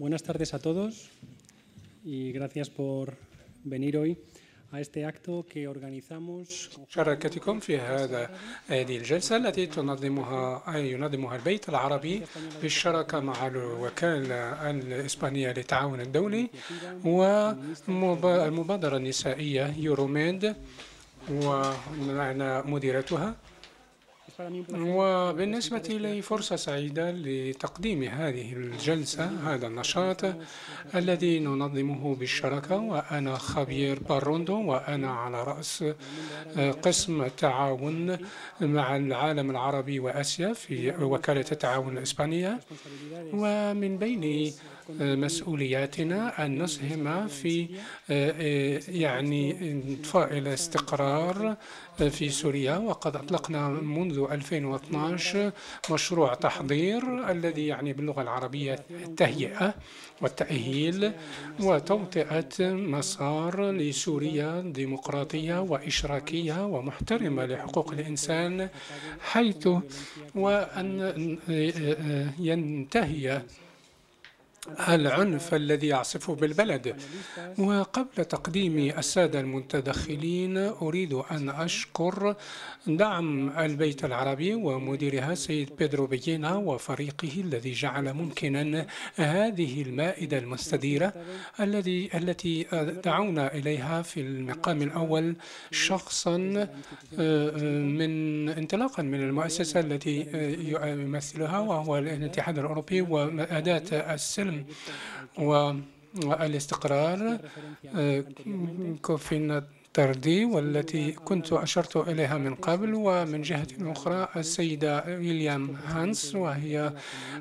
Buenas tardes a todos y gracias por venir hoy شراكتكم في هذا هذه الجلسة التي تنظمها ينظمها البيت العربي بالشراكة مع الوكالة الإسبانية للتعاون الدولي والمبادرة النسائية يوروميد ومعنا مديرتها وبالنسبة لي فرصة سعيدة لتقديم هذه الجلسة هذا النشاط الذي ننظمه بالشراكة وأنا خبير باروندو وأنا على رأس قسم التعاون مع العالم العربي وآسيا في وكالة التعاون الإسبانية. ومن بين مسؤولياتنا أن نسهم في يعني إضفاء الاستقرار في سوريا. وقد أطلقنا منذ 2012 مشروع تحضير الذي يعني باللغة العربية التهيئة والتأهيل وتوطئة مسار لسوريا ديمقراطية وإشراكية ومحترمة لحقوق الإنسان حيث وأن ينتهي العنف الذي يعصف بالبلد. وقبل تقديم السادة المتدخلين أريد أن أشكر دعم البيت العربي ومديرها سيد بيدرو بيينا وفريقه الذي جعل ممكنا هذه المائدة المستديرة الذي التي دعونا إليها في المقام الأول شخصا من انطلاقا من المؤسسة التي يمثلها وهو الاتحاد الأوروبي وأداة السلم والإستقرار كوفي تردي والتي كنت أشرت إليها من قبل ومن جهة أخرى السيدة ويليام هانس وهي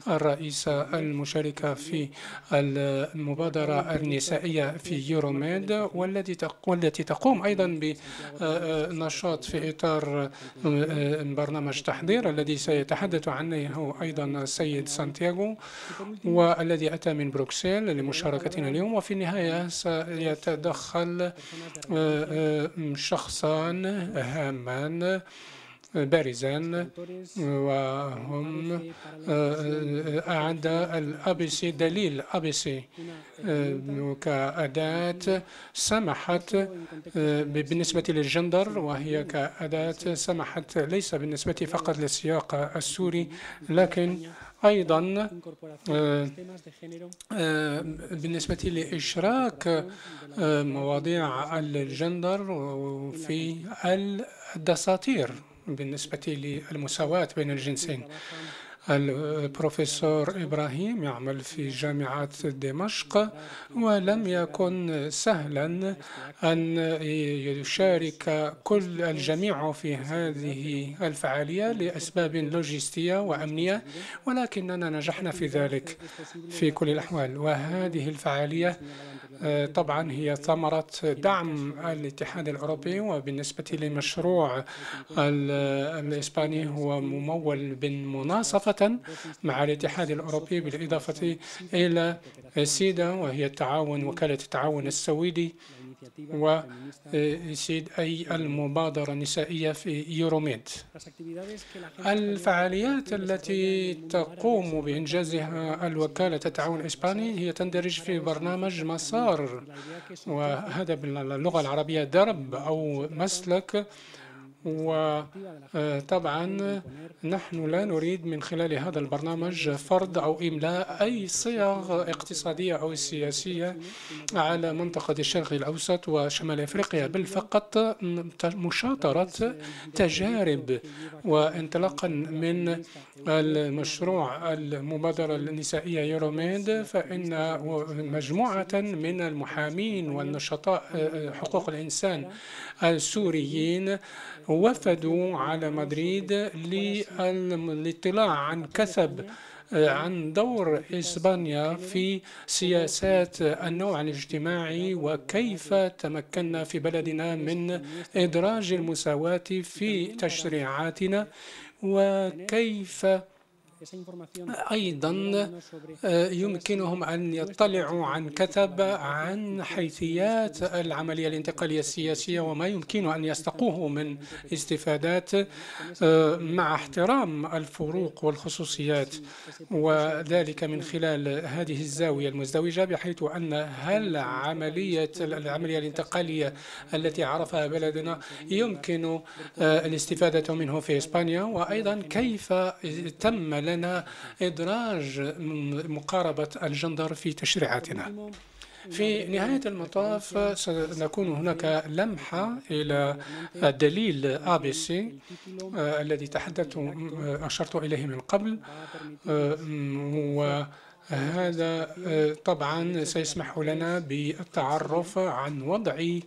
الرئيسة المشاركة في المبادرة النسائية في يوروميد والتي تقوم أيضا بنشاط في إطار برنامج تحضير الذي سيتحدث عنه أيضا السيد سانتياغو والذي أتى من بروكسل لمشاركتنا اليوم. وفي النهاية سيتدخل شخصان هامان بارزان وهم أعداء الأبسي دليل. أبسي كأداة سمحت بالنسبة للجندر وهي كأداة سمحت ليس بالنسبة فقط للسياق السوري لكن أيضا بالنسبة لإشراك مواضيع الجندر في الدساتير. بالنسبة للمساواة بين الجنسين. البروفيسور إبراهيم يعمل في جامعة دمشق ولم يكن سهلا أن يشارك كل الجميع في هذه الفعالية لأسباب لوجستية وأمنية ولكننا نجحنا في ذلك في كل الأحوال. وهذه الفعالية طبعا هي ثمرة دعم الاتحاد الأوروبي وبالنسبة لمشروع الإسباني هو ممول بالمناصفة مع الاتحاد الأوروبي بالإضافة إلى سيدا وهي التعاون وكالة التعاون السويدي وسيد أي المبادرة النسائية في يوروميد الفعاليات التي تقوم بإنجازها الوكالة التعاون الإسباني هي تندرج في برنامج مسار وهذا باللغة العربية درب أو مسلك وطبعا نحن لا نريد من خلال هذا البرنامج فرض أو إملاء أي صيغ اقتصادية أو سياسية على منطقة الشرق الأوسط وشمال أفريقيا بل فقط مشاطرة تجارب. وانطلاقا من المشروع المبادرة النسائية يوروميد فإن مجموعة من المحامين والنشطاء حقوق الإنسان السوريين وفدوا على مدريد للاطلاع عن كثب عن دور إسبانيا في سياسات النوع الاجتماعي وكيف تمكنا في بلدنا من إدراج المساواة في تشريعاتنا وكيف أيضا آه، يمكنهم أن يطلعوا عن كتب عن حيثيات العملية الانتقالية السياسية وما يمكن أن يستقوه من استفادات آه، مع احترام الفروق والخصوصيات. وذلك من خلال هذه الزاوية المزدوجة بحيث أن هل عملية العملية الانتقالية التي عرفها بلدنا يمكن آه، الاستفادة منه في إسبانيا. وأيضا كيف تم لنا إدراج مقاربة الجندر في تشريعاتنا. في نهاية المطاف سنكون هناك لمحة إلى الدليل سي آه، الذي تحدثت آه، أشرت إليه من قبل و هذا آه، طبعا سيسمح لنا بالتعرف عن وضع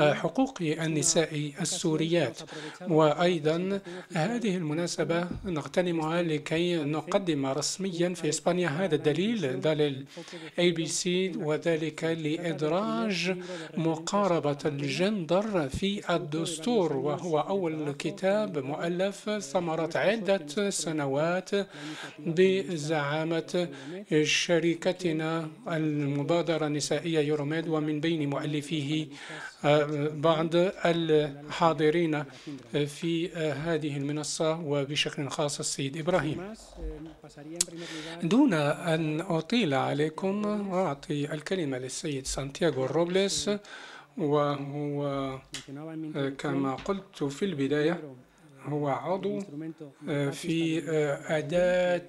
آه، حقوق النساء السوريات. وأيضا هذه المناسبة نغتنمها لكي نقدم رسميا في إسبانيا هذا الدليل دليل ABC وذلك لإدراج مقاربة الجندر في الدستور. وهو أول كتاب مؤلف ثمرة عدة سنوات بزعامة شبكتنا المبادرة النسائية EuroMed ومن بين مؤلفيه آه، بعض الحاضرين في هذه المنصة وبشكل خاص السيد إبراهيم. دون أن أطيل عليكم أعطي الكلمة للسيد سانتياغو روبليس وهو كما قلت في البداية هو عضو آه، في آه، أداة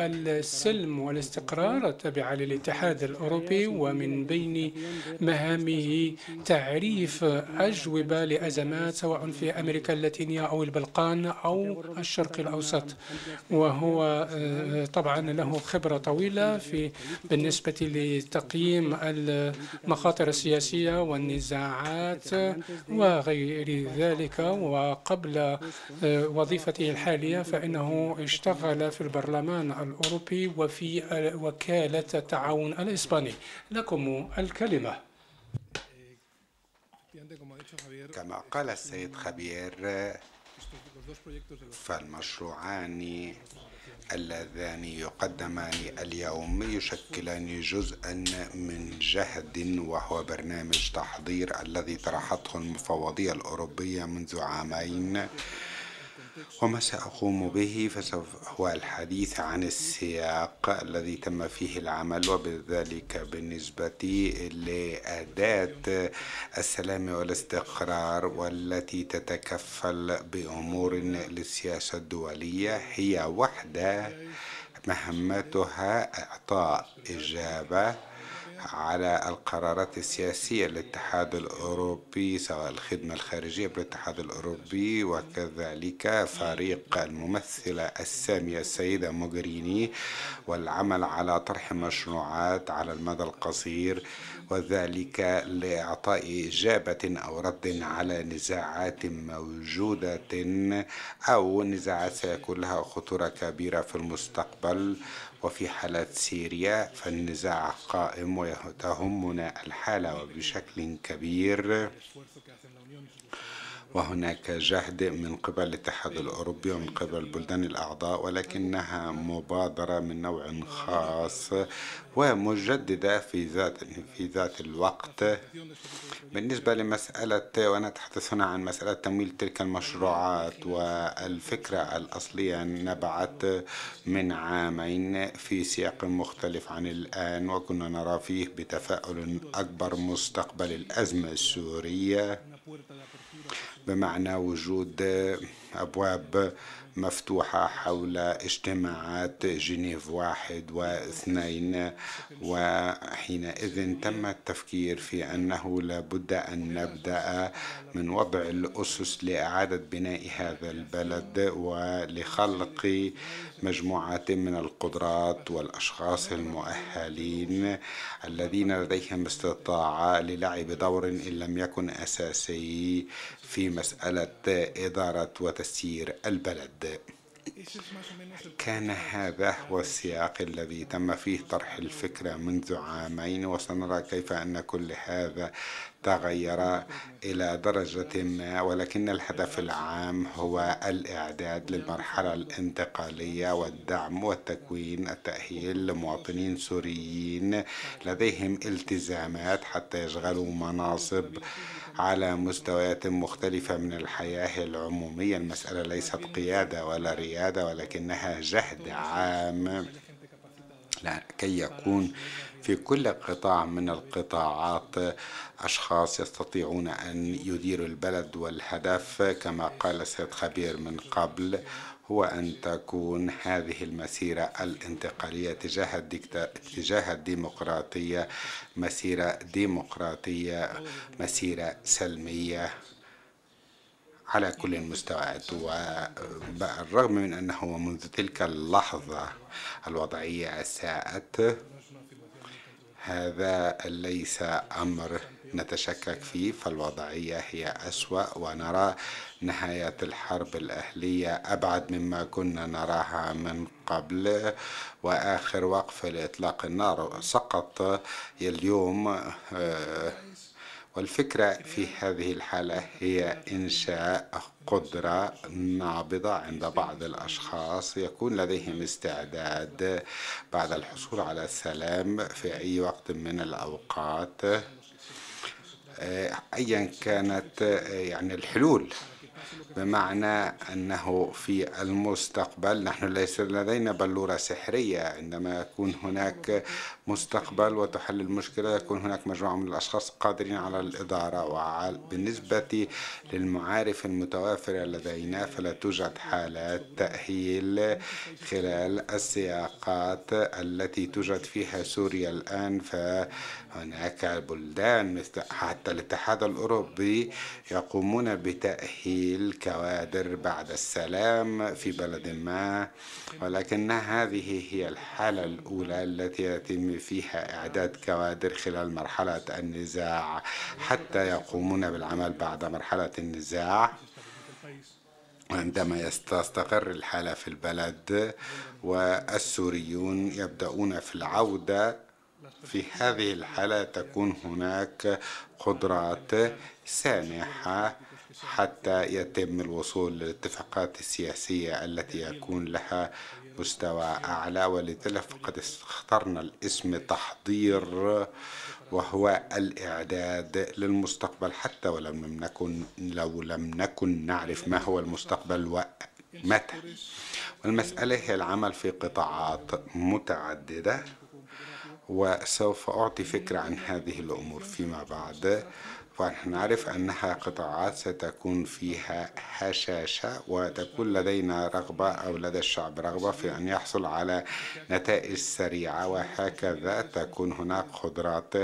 السلم والاستقرار التابعة للاتحاد الأوروبي ومن بين مهامه تعريف أجوبة لأزمات سواء في أمريكا اللاتينية أو البلقان أو الشرق الأوسط. وهو آه، طبعا له خبرة طويلة في بالنسبة لتقييم المخاطر السياسية والنزاعات وغير ذلك. وقبل وظيفته الحالية فإنه اشتغل في البرلمان الأوروبي وفي وكالة التعاون الإسباني. لكم الكلمة. كما قال السيد خبير فالمشروعان اللذان يقدمان اليوم يشكلان جزءا من جهد وهو برنامج تحضير الذي طرحته المفوضية الأوروبية منذ عامين وما سأقوم به فسوف هو الحديث عن السياق الذي تم فيه العمل وبذلك بالنسبة لأداة السلام والاستقرار والتي تتكفل بأمور للسياسة الدولية هي وحدة مهمتها إعطاء إجابة على القرارات السياسية للاتحاد الأوروبي سواء الخدمة الخارجية بالاتحاد الأوروبي وكذلك فريق الممثلة السامية السيدة موغريني والعمل على طرح مشروعات على المدى القصير وذلك لإعطاء إجابة أو رد على نزاعات موجودة أو نزاعات سيكون لها خطورة كبيرة في المستقبل. وفي حالة سوريا فالنزاع قائم وتهمنا الحالة وبشكل كبير. وهناك جهد من قبل الاتحاد الأوروبي ومن قبل البلدان الأعضاء ولكنها مبادرة من نوع خاص ومجددة في ذات في ذات الوقت. بالنسبة لمسألة وأنا أتحدث هنا عن مسألة تمويل تلك المشروعات والفكرة الأصلية نبعت من عامين في سياق مختلف عن الآن وكنا نرى فيه بتفاؤل أكبر مستقبل الأزمة السورية. بمعنى وجود أبواب مفتوحة حول اجتماعات جنيف واحد واثنين وحينئذ تم التفكير في أنه لابد أن نبدأ من وضع الأسس لإعادة بناء هذا البلد ولخلق مجموعة من القدرات والأشخاص المؤهلين الذين لديهم استطاعة للعب دور إن لم يكن أساسي في مسألة إدارة وتسيير البلد. كان هذا هو السياق الذي تم فيه طرح الفكرة منذ عامين وسنرى كيف أن كل هذا تغير إلى درجة ما. ولكن الهدف العام هو الإعداد للمرحلة الانتقالية والدعم والتكوين التأهيل لمواطنين سوريين لديهم التزامات حتى يشغلوا مناصب على مستويات مختلفة من الحياة العمومية. المسألة ليست قيادة ولا ريادة ولكنها جهد عام. كي يكون في كل قطاع من القطاعات أشخاص يستطيعون أن يديروا البلد والهدف كما قال السيد خبير من قبل. هو أن تكون هذه المسيرة الانتقالية تجاه تجاه الديمقراطية مسيرة ديمقراطية مسيرة سلمية على كل المستويات. وبالرغم من أنه منذ تلك اللحظة الوضعية ساءت هذا ليس أمر نتشكك فيه فالوضعية هي أسوأ ونرى نهاية الحرب الأهلية أبعد مما كنا نراها من قبل. وآخر وقف لإطلاق النار سقط اليوم آه، والفكرة في هذه الحالة هي إنشاء قدرة نابضة عند بعض الأشخاص يكون لديهم استعداد بعد الحصول على السلام في أي وقت من الأوقات. أيا كانت يعني الحلول بمعنى أنه في المستقبل نحن ليس لدينا بلورة سحرية عندما يكون هناك مستقبل وتحل المشكلة يكون هناك مجموعة من الأشخاص قادرين على الإدارة وبالنسبة للمعارف المتوافرة لدينا فلا توجد حالات تأهيل خلال السياقات التي توجد فيها سوريا الآن. فهناك بلدان مثل حتى الاتحاد الأوروبي يقومون بتأهيل كوادر بعد السلام في بلد ما. ولكن هذه هي الحالة الأولى التي يتم فيها إعداد كوادر خلال مرحلة النزاع حتى يقومون بالعمل بعد مرحلة النزاع. عندما تستقر الحالة في البلد والسوريون يبدأون في العودة في هذه الحالة تكون هناك قدرات سانحة حتى يتم الوصول للاتفاقات السياسية التي يكون لها مستوى أعلى ولذلك فقد اخترنا الاسم تحضير وهو الإعداد للمستقبل. حتى ولم نكن لو لم نكن نعرف ما هو المستقبل ومتى. والمسألة هي العمل في قطاعات متعددة. وسوف أعطي فكرة عن هذه الأمور فيما بعد. ونحن نعرف أنها قطاعات ستكون فيها هشاشة وتكون لدينا رغبة أو لدى الشعب رغبة في أن يحصل على نتائج سريعة وهكذا تكون هناك قدرات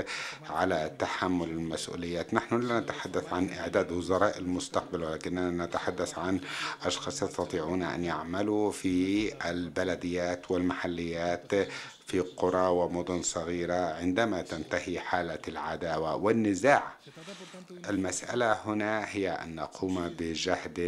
على تحمل المسؤوليات. نحن لا نتحدث عن إعداد وزراء المستقبل ولكننا نتحدث عن أشخاص يستطيعون أن يعملوا في البلديات والمحليات في قرى ومدن صغيرة عندما تنتهي حالة العداوة والنزاع. المسألة هنا هي أن نقوم بجهد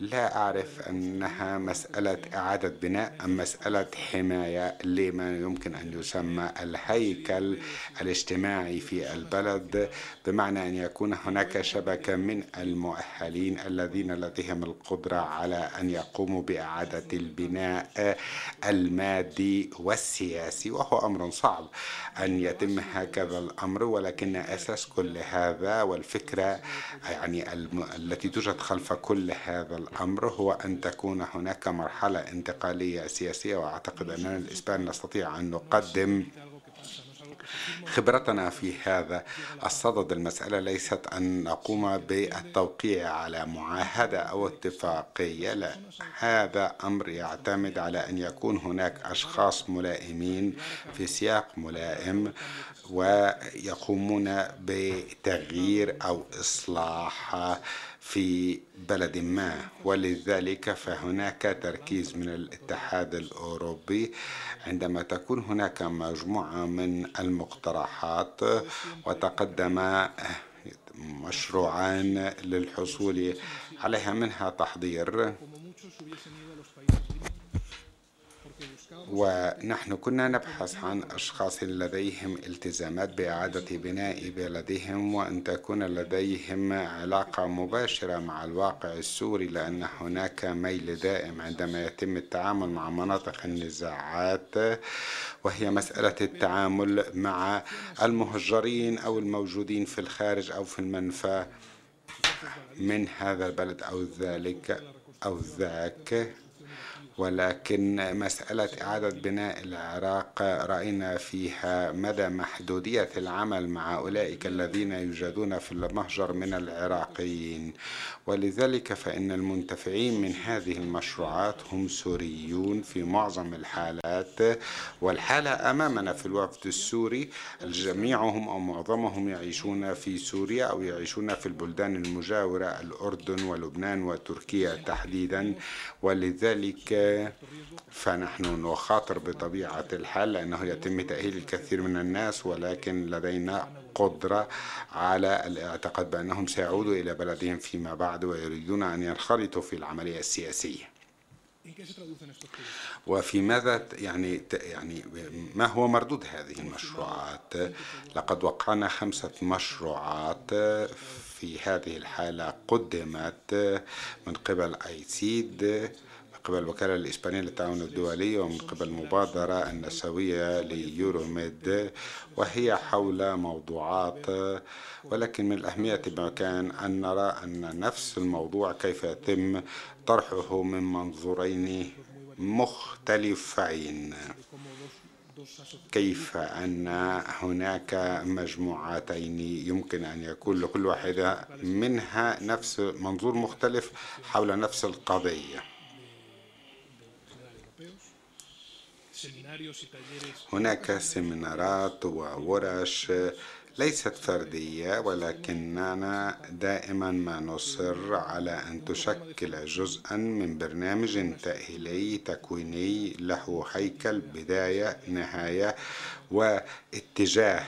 لا أعرف أنها مسألة إعادة بناء أم مسألة حماية لما يمكن أن يسمى الهيكل الاجتماعي في البلد بمعنى أن يكون هناك شبكة من المؤهلين الذين لديهم القدرة على أن يقوموا بإعادة البناء المادي والسياسي وهو أمر صعب أن يتم هكذا الأمر ولكن أساس كل هذا والفكرة يعني التي توجد خلف كل هذا الأمر هو أن تكون هناك مرحلة انتقالية سياسية وأعتقد أننا الإسبان نستطيع أن نقدم خبرتنا في هذا الصدد. المسألة ليست أن نقوم بالتوقيع على معاهدة أو اتفاقية لا هذا أمر يعتمد على أن يكون هناك أشخاص ملائمين في سياق ملائم ويقومون بتغيير أو إصلاح في بلد ما. ولذلك فهناك تركيز من الاتحاد الأوروبي عندما تكون هناك مجموعة من المقترحات وتقدم مشروعان للحصول عليها منها تحضير. ونحن كنا نبحث عن أشخاص لديهم التزامات بإعادة بناء بلدهم وأن تكون لديهم علاقة مباشرة مع الواقع السوري لأن هناك ميل دائم عندما يتم التعامل مع مناطق النزاعات وهي مسألة التعامل مع المهجرين أو الموجودين في الخارج أو في المنفى من هذا البلد أو ذلك أو ذاك. ولكن مسألة إعادة بناء العراق رأينا فيها مدى محدودية العمل مع أولئك الذين يوجدون في المهجر من العراقيين. ولذلك فإن المنتفعين من هذه المشروعات هم سوريون في معظم الحالات والحالة أمامنا في الوفد السوري جميعهم أو معظمهم يعيشون في سوريا أو يعيشون في البلدان المجاورة الأردن ولبنان وتركيا تحديدا. ولذلك فنحن نخاطر بطبيعة الحال لأنه يتم تأهيل الكثير من الناس ولكن لدينا قدرة على الاعتقاد بأنهم سيعودوا إلى بلدهم فيما بعد ويريدون أن ينخرطوا في العملية السياسية وفي ماذا يعني يعني ما هو مردود هذه المشروعات؟ لقد وقعنا خمسة مشروعات في هذه الحالة قدمت من قبل أيسيد قبل الوكالة الإسبانية للتعاون الدولي ومن قبل المبادرة النسوية ليوروميد وهي حول موضوعات ولكن من الأهمية بمكان أن نرى أن نفس الموضوع كيف يتم طرحه من منظورين مختلفين. كيف أن هناك مجموعتين يمكن أن يكون لكل واحدة منها نفس منظور مختلف حول نفس القضية؟ هناك سيمينارات وورش ليست فردية ولكننا دائما ما نصر على أن تشكل جزءا من برنامج تأهيلي تكويني له هيكل بداية نهاية واتجاه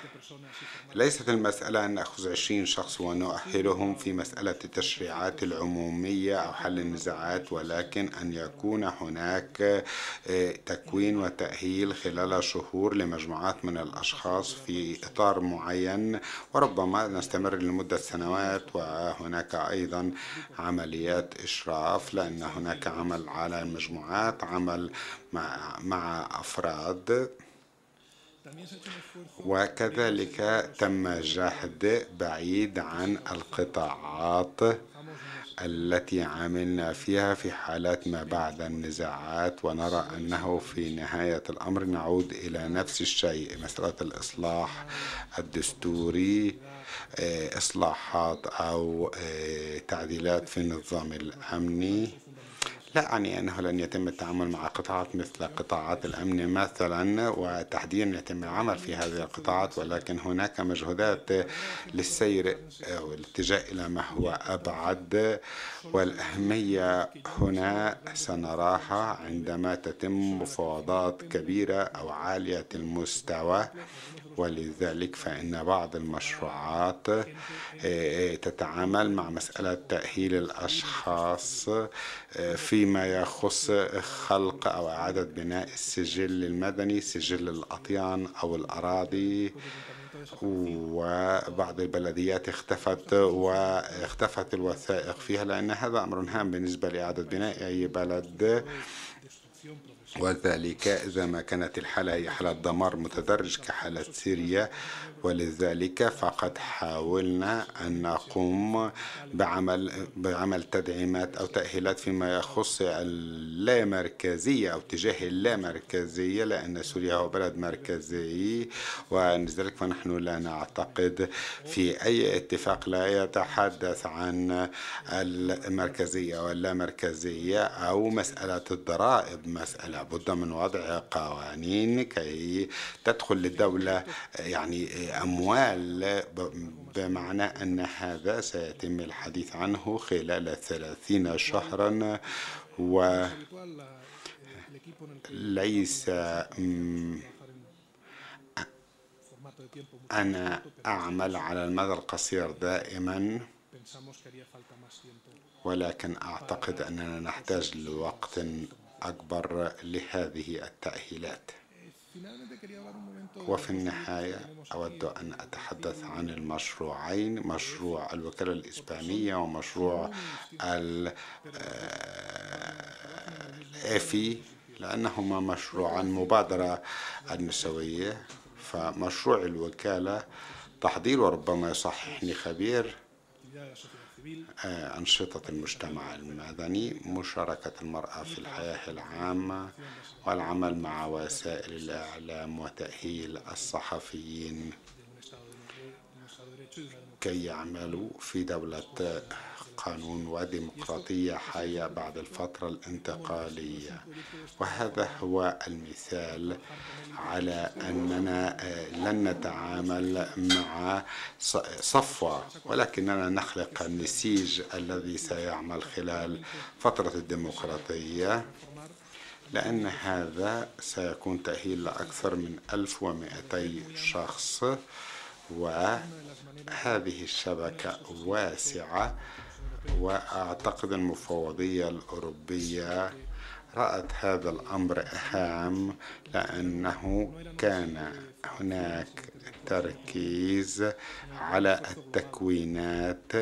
ليست المسألة أن نأخذ عشرين شخص ونؤهلهم في مسألة التشريعات العمومية أو حل النزاعات ولكن أن يكون هناك آه، تكوين وتأهيل خلال شهور لمجموعات من الأشخاص في إطار معين وربما نستمر لمدة سنوات وهناك أيضا عمليات إشراف لأن هناك عمل على المجموعات عمل مع أفراد. وكذلك تم جهد بعيد عن القطاعات التي عملنا فيها في حالات ما بعد النزاعات ونرى أنه في نهاية الأمر نعود إلى نفس الشيء مسألة الإصلاح الدستوري إصلاحات أو آه، تعديلات في النظام الأمني. لا أعني أنه لن يتم التعامل مع قطاعات مثل قطاعات الأمن مثلا وتحديدا يتم العمل في هذه القطاعات ولكن هناك مجهودات للسير أو الاتجاه إلى ما هو أبعد. والأهمية هنا سنراها عندما تتم مفاوضات كبيرة أو عالية المستوى. ولذلك فإن بعض المشروعات آه، آه، تتعامل مع مسألة تأهيل الأشخاص آه، فيما يخص خلق أو إعادة بناء السجل المدني سجل الأطيان أو الأراضي. وبعض البلديات اختفت واختفت الوثائق فيها لأن هذا أمر هام بالنسبة لإعادة بناء أي بلد. وذلك إذا ما كانت الحالة هي حالة دمار متدرج كحالة سوريا ولذلك فقد حاولنا أن نقوم بعمل بعمل تدعيمات أو تأهيلات فيما يخص اللامركزية أو اتجاه اللامركزية لأن سوريا هو بلد مركزي ولذلك فنحن لا نعتقد في أي اتفاق لا يتحدث عن المركزية واللامركزية أو مسألة الضرائب مسألة بد من وضع قوانين كي تدخل للدولة يعني أموال بمعنى أن هذا سيتم الحديث عنه خلال ثلاثين شهرا وليس أنا أعمل على المدى القصير دائما ولكن أعتقد أننا نحتاج لوقت أكبر لهذه التأهيلات. وفي النهاية أود أن أتحدث عن المشروعين مشروع الوكالة الإسبانية ومشروع الإفي لأنهما مشروعان مبادرة النسوية. فمشروع الوكالة تحضير وربما يصححني خبير أنشطة المجتمع المدني مشاركة المرأة في الحياة العامة والعمل مع وسائل الإعلام وتأهيل الصحفيين. كي يعملوا في دولة قانون وديمقراطية حية بعد الفترة الانتقالية. وهذا هو المثال على أننا لن نتعامل مع صفوة ولكننا نخلق النسيج الذي سيعمل خلال فترة الديمقراطية. لأن هذا سيكون تأهيل لأكثر من 1200 شخص وهذه الشبكة واسعة وأعتقد المفوضية الأوروبية رأت هذا الأمر هام لأنه كان هناك تركيز على التكوينات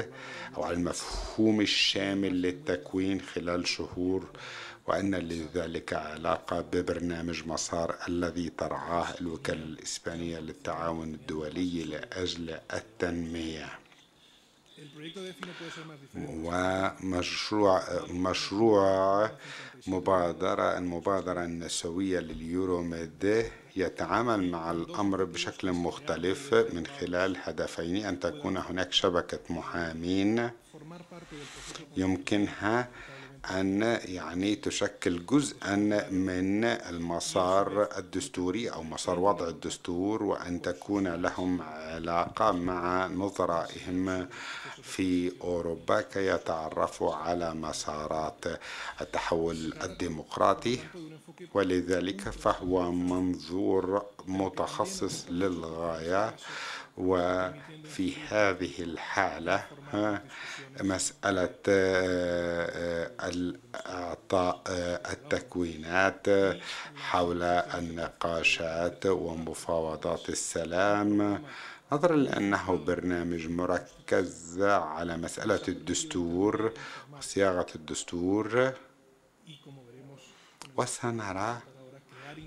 أو على المفهوم الشامل للتكوين خلال شهور وأن لذلك علاقة ببرنامج مسار الذي ترعاه الوكالة الإسبانية للتعاون الدولي لأجل التنمية. ومشروع مشروع مبادرة المبادرة النسوية لليوروميد يتعامل مع الأمر بشكل مختلف من خلال هدفين أن تكون هناك شبكة محامين يمكنها أن يعني تشكل جزءا من المسار الدستوري أو مسار وضع الدستور وأن تكون لهم علاقة مع نظرائهم في أوروبا كي يتعرفوا على مسارات التحول الديمقراطي ولذلك فهو منظور متخصص للغاية. وفي هذه الحالة مسألة إعطاء التكوينات حول النقاشات ومفاوضات السلام نظرا لأنه برنامج مركز على مسألة الدستور وصياغة الدستور. وسنرى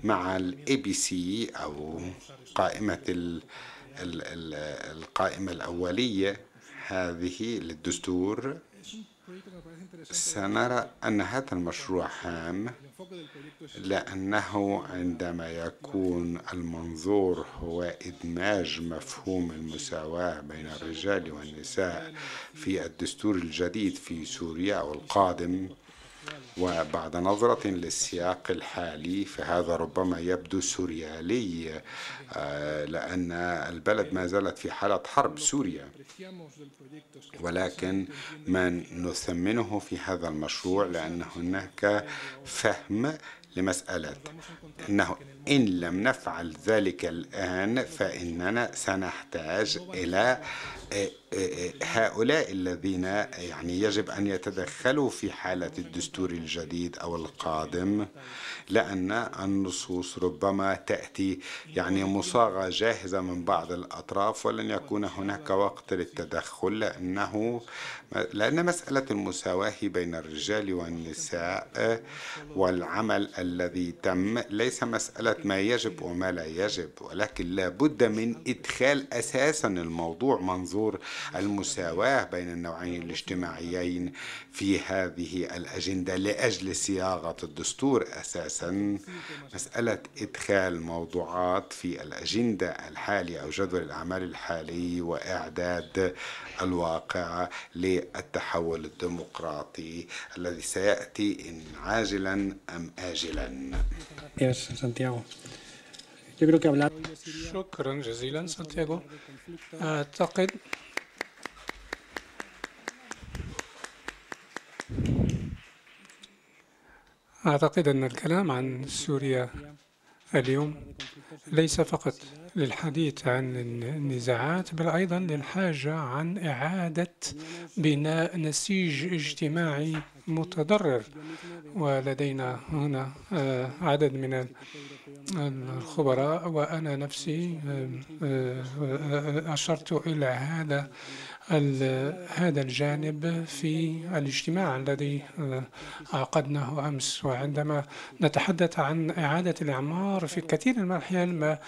مع ال ABC أو قائمة القائمة الأولية هذه للدستور. سنرى أن هذا المشروع هام. لأنه عندما يكون المنظور هو إدماج مفهوم المساواة بين الرجال والنساء في الدستور الجديد في سوريا أو القادم وبعد نظرة للسياق الحالي فهذا ربما يبدو سوريالي آه، لأن البلد ما زالت في حالة حرب سوريا. ولكن ما نثمنه في هذا المشروع لأن هناك فهم لمسألة. أنه إن لم نفعل ذلك الآن فإننا سنحتاج إلى آه، آه، هؤلاء الذين يعني يجب أن يتدخلوا في حالة الدستور الجديد أو القادم لأن النصوص ربما تأتي يعني مصاغة جاهزة من بعض الأطراف ولن يكون هناك وقت للتدخل لأنه لأن مسألة المساواة بين الرجال والنساء والعمل الذي تم ليس مسألة ما يجب وما لا يجب ولكن لا بد من إدخال أساسا الموضوع منظور المساواة بين النوعين الاجتماعيين في هذه الأجندة لأجل صياغة الدستور أساسا. مسألة إدخال موضوعات في الأجندة الحالية أو جدول الأعمال الحالي وإعداد الواقع للتحول الديمقراطي الذي سيأتي إن عاجلا أم آجلا. شكرا جزيلا سانتياغو أعتقد أعتقد أن الكلام عن سوريا اليوم ليس فقط للحديث عن النزاعات بل أيضا للحاجة عن إعادة بناء نسيج اجتماعي متضرر. ولدينا هنا آه، عدد من الخبراء وأنا نفسي آه، آه، أشرت إلى هذا هذا الجانب في الاجتماع الذي عقدناه أمس. وعندما نتحدث عن إعادة الإعمار في كثير من الأحيان ما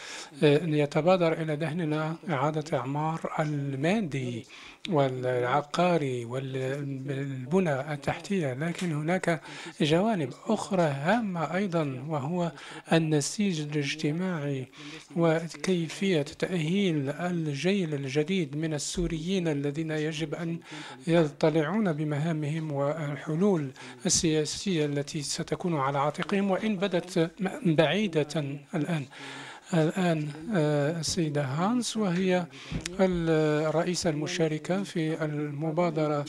يتبادر إلى ذهننا إعادة إعمار المادي. والعقاري والبنى التحتية لكن هناك جوانب أخرى هامة أيضا وهو النسيج الاجتماعي وكيفية تأهيل الجيل الجديد من السوريين الذين يجب أن يطلعون بمهامهم والحلول السياسية التي ستكون على عاتقهم وإن بدت بعيدة الآن. الآن آه، السيدة هانس وهي الرئيسة المشاركة في المبادرة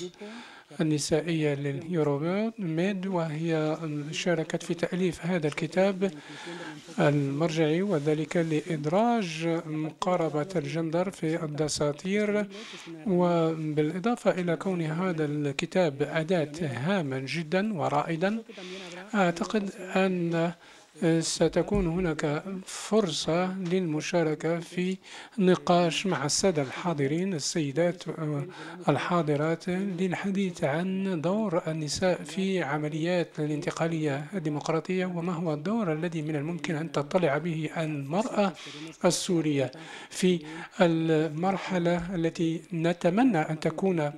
النسائية لليوروميد وهي شاركت في تأليف هذا الكتاب المرجعي وذلك لإدراج مقاربة الجندر في الدساتير. وبالإضافة إلى كون هذا الكتاب أداة هاما جدا ورائدا أعتقد أن ستكون هناك فرصة للمشاركة في نقاش مع السادة الحاضرين السيدات الحاضرات للحديث عن دور النساء في عمليات الانتقالية الديمقراطية وما هو الدور الذي من الممكن أن تطلع به المرأة السورية في المرحلة التي نتمنى أن تكون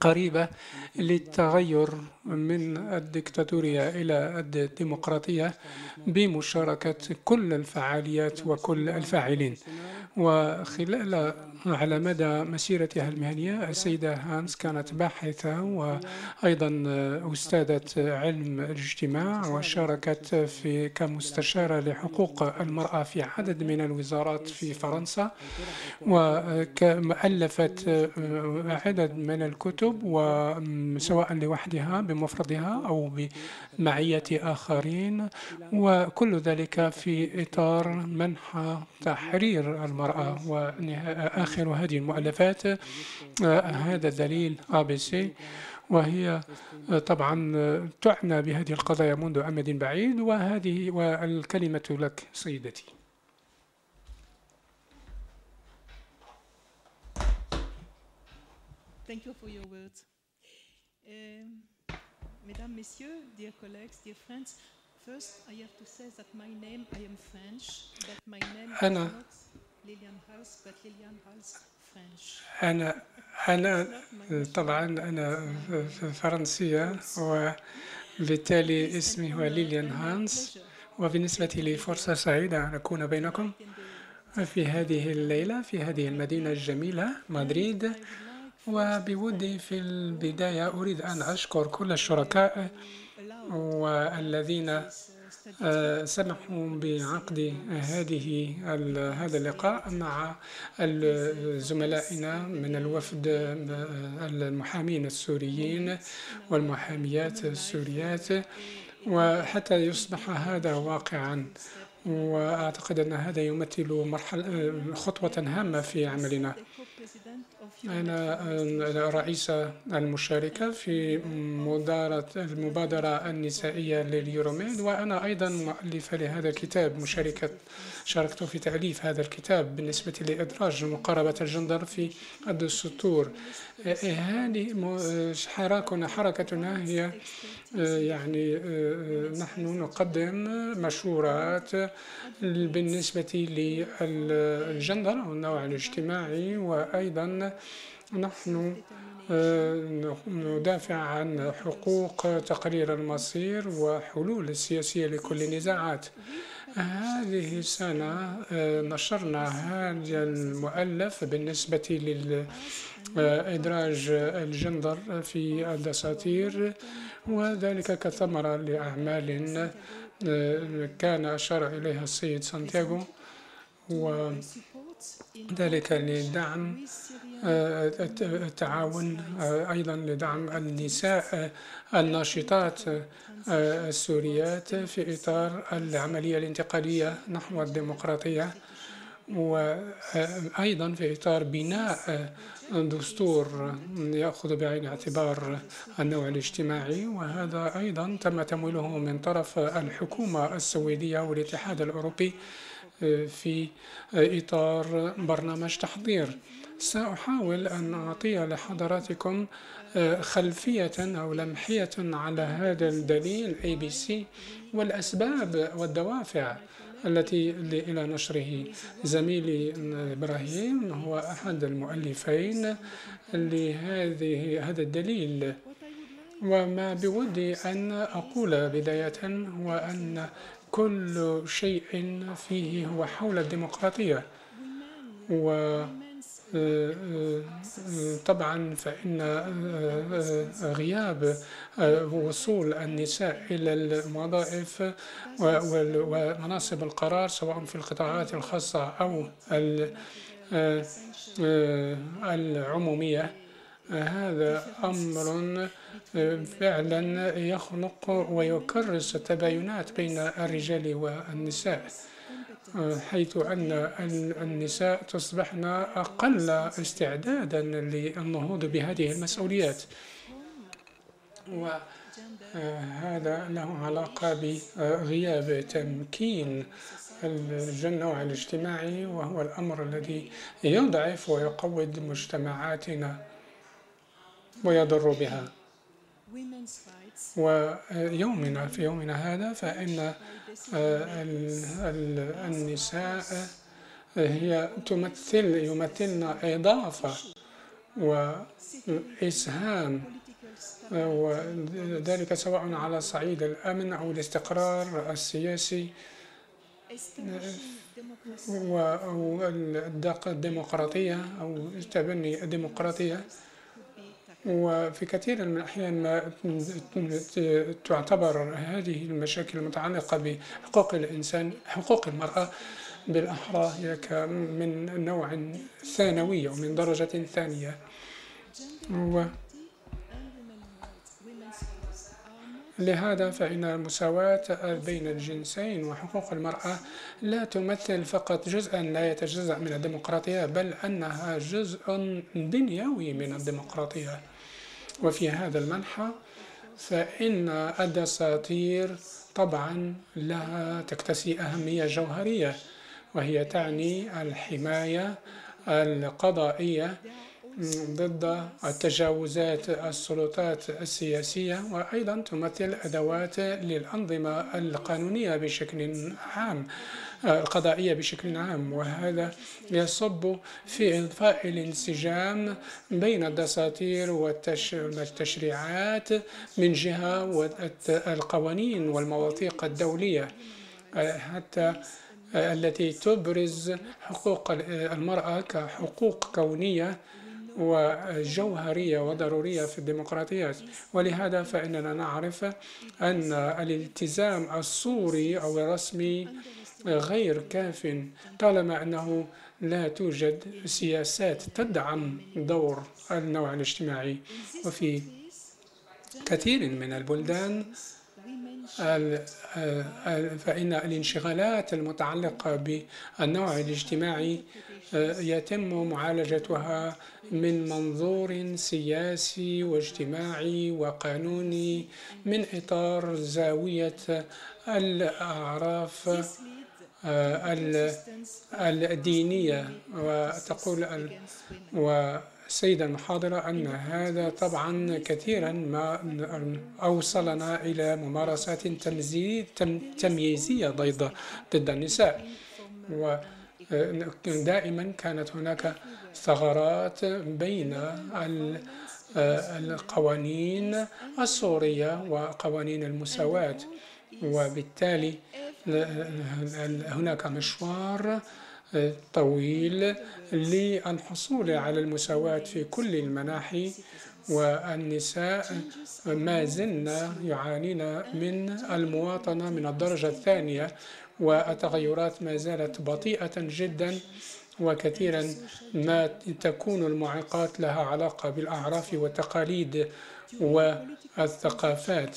قريبة للتغير من الدكتاتورية إلى الديمقراطية بمشاركة كل الفعاليات وكل الفاعلين. وخلال على مدى مسيرتها المهنية السيدة هانس كانت باحثة وأيضا أستاذة علم الاجتماع وشاركت في كمستشارة لحقوق المرأة في عدد من الوزارات في فرنسا وألفت عدد من الكتب وسواء لوحدها بمفردها أو بمعية آخرين. وكل ذلك في إطار منح تحرير المرأة وآخر هذه المؤلفات هذا الدليل ABC وهي طبعا تعنى بهذه القضايا منذ أمد بعيد وهذه والكلمة لك سيدتي. Thank you for your words. Um, mesdames, Messieurs, dear colleagues, dear friends, first I have to say that my name, I am French, but my name is not Lilian House, but Lilian House French. أنا أنا طبعا أنا فرنسية وبالتالي اسمي هو ليليان هانس وبالنسبة لي فرصة سعيدة أن أكون بينكم في هذه الليلة في هذه المدينة الجميلة مدريد وبودي في البداية أريد أن أشكر كل الشركاء والذين آه، سمحوا بعقد هذه هذا اللقاء مع زملائنا من الوفد المحامين السوريين والمحاميات السوريات وحتى يصبح هذا واقعا. وأعتقد أن هذا يمثل مرحلة خطوة هامة في عملنا. أنا رئيسة المشاركة في مدارة المبادرة النسائية لليوروميد وأنا أيضا مؤلفة لهذا الكتاب مشاركة. شاركت في تأليف هذا الكتاب بالنسبة لإدراج مقاربة الجندر في الدستور هذه حركنا حركتنا هي يعني نحن نقدم مشورات بالنسبة للجندر أو النوع الاجتماعي وأيضا نحن ندافع عن حقوق تقرير المصير وحلول السياسية لكل النزاعات. هذه السنة نشرنا هذا المؤلف بالنسبة لإدراج الجندر في الدساتير وذلك كثمرة لأعمال كان أشار إليها السيد سانتياغو وذلك لدعم آه، التعاون آه، أيضا لدعم النساء الناشطات السوريات في إطار العملية الانتقالية نحو الديمقراطية وأيضا في إطار بناء دستور يأخذ بعين الاعتبار النوع الاجتماعي. وهذا أيضا تم تمويله من طرف الحكومة السويدية والاتحاد الأوروبي في إطار برنامج تحضير. سأحاول أن أعطي لحضراتكم خلفية أو لمحية على هذا الدليل ABC والأسباب والدوافع التي إلى نشره. زميلي إبراهيم هو أحد المؤلفين لهذه هذا الدليل. وما بودي أن أقول بداية هو أن كل شيء فيه هو حول الديمقراطية. و طبعا فإن غياب وصول النساء إلى الوظائف ومناصب القرار سواء في القطاعات الخاصة أو العمومية هذا أمر فعلا يخنق ويكرس التباينات بين الرجال والنساء. حيث أن النساء تصبحن أقل استعدادا للنهوض بهذه المسؤوليات. وهذا له علاقة بغياب تمكين النوع الاجتماعي وهو الأمر الذي يضعف ويقوض مجتمعاتنا ويضر بها. ويومنا في يومنا هذا فإن آه، النساء هي تمثل يمثلن إضافة وإسهام وذلك سواء على صعيد الأمن أو الاستقرار السياسي والديمقراطية أو تبني الديمقراطية. وفي كثير من الأحيان ما تعتبر هذه المشاكل المتعلقة بحقوق الإنسان حقوق المرأة بالأحرى هي من نوع ثانوي ومن درجة ثانية. لهذا فإن المساواة بين الجنسين وحقوق المرأة لا تمثل فقط جزءا لا يتجزأ من الديمقراطية بل أنها جزء بنيوي من الديمقراطية. وفي هذا المنحى فإن الدساتير طبعا لها تكتسي أهمية جوهرية وهي تعني الحماية القضائية ضد التجاوزات السلطات السياسية وأيضا تمثل أدوات للأنظمة القانونية بشكل عام القضائية بشكل عام. وهذا يصب في إضفاء الانسجام بين الدساتير والتشريعات من جهة والقوانين والمواثيق الدولية حتى التي تبرز حقوق المرأة كحقوق كونية وجوهرية وضرورية في الديمقراطيات ولهذا فإننا نعرف أن الالتزام الصوري أو الرسمي غير كاف طالما أنه لا توجد سياسات تدعم دور النوع الاجتماعي. وفي كثير من البلدان فإن الانشغالات المتعلقة بالنوع الاجتماعي يتم معالجتها من منظور سياسي واجتماعي وقانوني من إطار زاوية الأعراف الدينية. وتقول والسيدة المحاضرة أن هذا طبعا كثيرا ما أوصلنا إلى ممارسات تمييزية ضد النساء. ودائما كانت هناك ثغرات بين القوانين السورية وقوانين المساواة. وبالتالي هناك مشوار طويل للحصول على المساواة في كل المناحي والنساء ما زلنا يعانين من المواطنة من الدرجة الثانية. والتغيرات ما زالت بطيئة جدا وكثيرا ما تكون المعيقات لها علاقة بالأعراف والتقاليد والثقافات.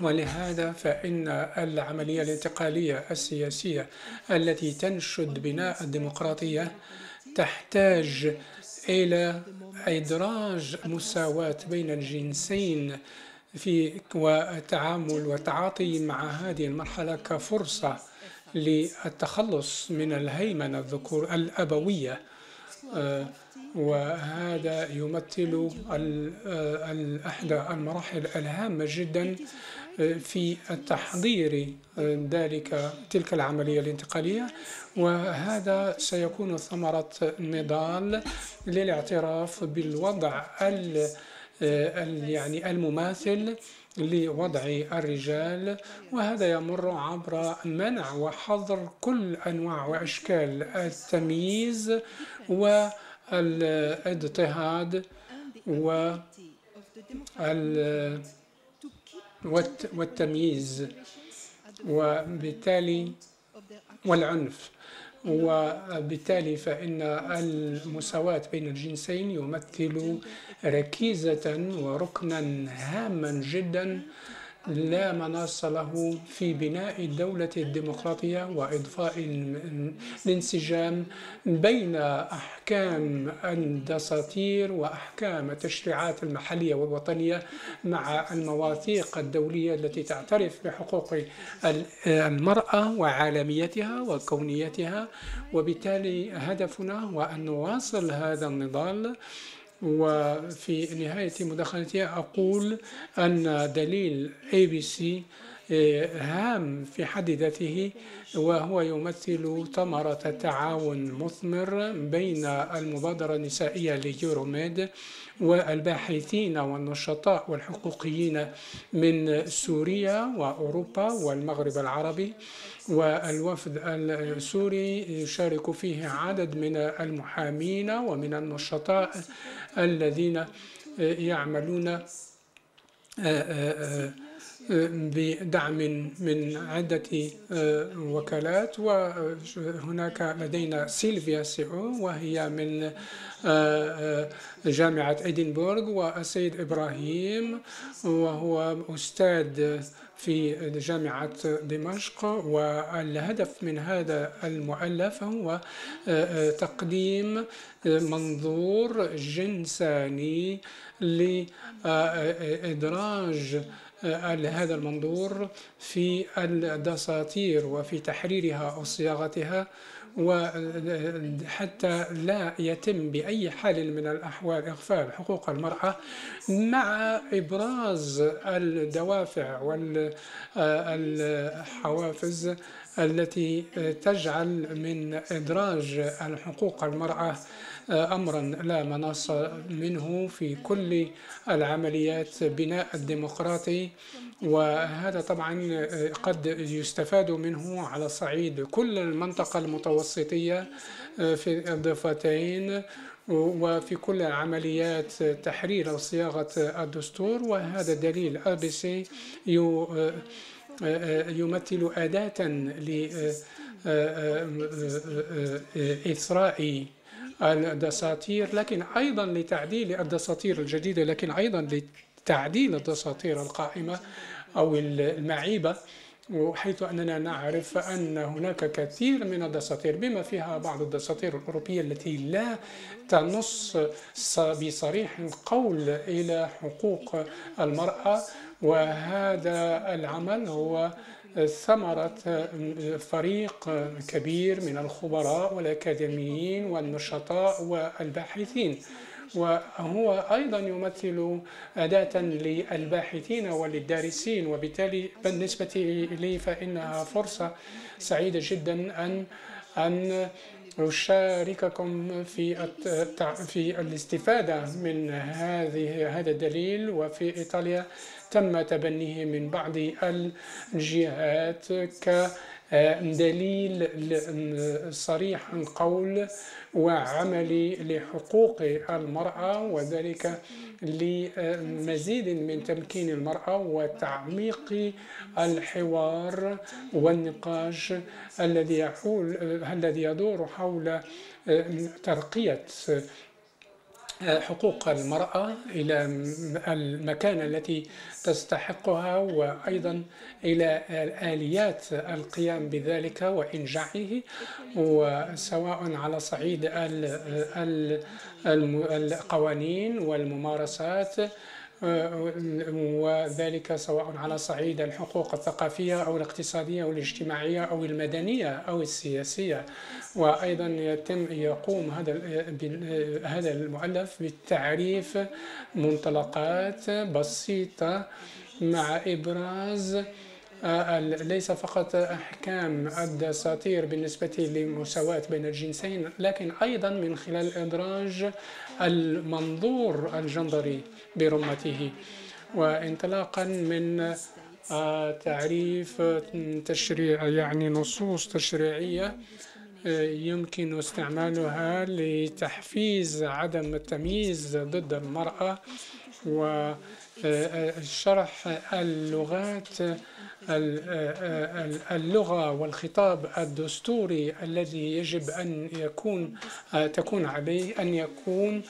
ولهذا فإن العملية الانتقالية السياسية التي تنشد بناء الديمقراطية تحتاج إلى إدراج مساواة بين الجنسين في والتعامل والتعاطي مع هذه المرحلة كفرصة للتخلص من الهيمنة الذكور الأبوية. آه، وهذا يمثل آه، أحدى المراحل الهامة جدا آه، في التحضير ذلك تلك العملية الانتقالية. وهذا سيكون ثمرة نضال للاعتراف بالوضع يعني المماثل لوضع الرجال وهذا يمر عبر منع وحظر كل أنواع وأشكال التمييز والإضطهاد والتمييز وبالتالي والعنف. وبالتالي فإن المساواة بين الجنسين يمثل ركيزة وركنا هاما جدا لا مناص له في بناء الدولة الديمقراطية وإضفاء الانسجام بين أحكام الدساتير وأحكام التشريعات المحلية والوطنية مع المواثيق الدولية التي تعترف بحقوق المرأة وعالميتها وكونيتها. وبالتالي هدفنا هو أن نواصل هذا النضال وفي نهاية مداخلتي أقول أن دليل ABC آه، هام في حد ذاته وهو يمثل ثمرة تعاون مثمر بين المبادرة النسائية ليوروميد والباحثين والنشطاء والحقوقيين من سوريا وأوروبا والمغرب العربي والوفد السوري يشارك فيه عدد من المحامين ومن النشطاء الذين يعملون بدعم من عدة وكالات وهناك لدينا سيلفيا سيعو وهي من جامعة إدنبورغ والسيد إبراهيم وهو أستاذ في جامعة دمشق والهدف من هذا المؤلف هو تقديم منظور جنساني لإدراج هذا المنظور في الدساتير وفي تحريرها وصياغتها وحتى لا يتم بأي حال من الأحوال إغفال حقوق المرأة مع إبراز الدوافع والحوافز التي تجعل من إدراج الحقوق المرأة أمرا لا مناص منه في كل العمليات بناء الديمقراطي وهذا طبعا قد يستفاد منه على صعيد كل المنطقة المتوسطية في الضفتين وفي كل عمليات تحرير وصياغة الدستور وهذا دليل أبسي يمثل أداة لإثراء الدساتير لكن أيضا لتعديل الدساتير الجديدة لكن أيضا لتعديل الدساتير القائمة أو المعيبة وحيث أننا نعرف أن هناك كثير من الدساتير بما فيها بعض الدساتير الأوروبية التي لا تنص بصريح قول إلى حقوق المرأة وهذا العمل هو ثمرة فريق كبير من الخبراء والأكاديميين والنشطاء والباحثين. وهو أيضا يمثل أداة للباحثين وللدارسين. وبالتالي بالنسبة لي فإنها فرصة سعيدة جدا أن أن أشارككم في في الاستفادة من هذه هذا الدليل. وفي إيطاليا تم تبنيه من بعض الجهات ك دليل صريح القول وعملي لحقوق المرأة وذلك لمزيد من تمكين المرأة وتعميق الحوار والنقاش الذي يحول الذي يدور حول ترقية حقوق المرأة إلى المكانة التي تستحقها وأيضا إلى آليات القيام بذلك وإنجاحه وسواء على صعيد القوانين والممارسات وذلك سواء على صعيد الحقوق الثقافية أو الاقتصادية أو الاجتماعية أو المدنية أو السياسية. وأيضا يتم يقوم هذا هذا المؤلف بالتعريف منطلقات بسيطة مع إبراز ليس فقط أحكام الدساتير بالنسبة للمساواة بين الجنسين لكن أيضا من خلال إدراج المنظور الجندري. برمته. وانطلاقا من تعريف تشريع يعني نصوص تشريعية يمكن استعمالها لتحفيز عدم التمييز ضد المرأة وشرح اللغات اللغة والخطاب الدستوري الذي يجب أن يكون تكون عليه أن يكون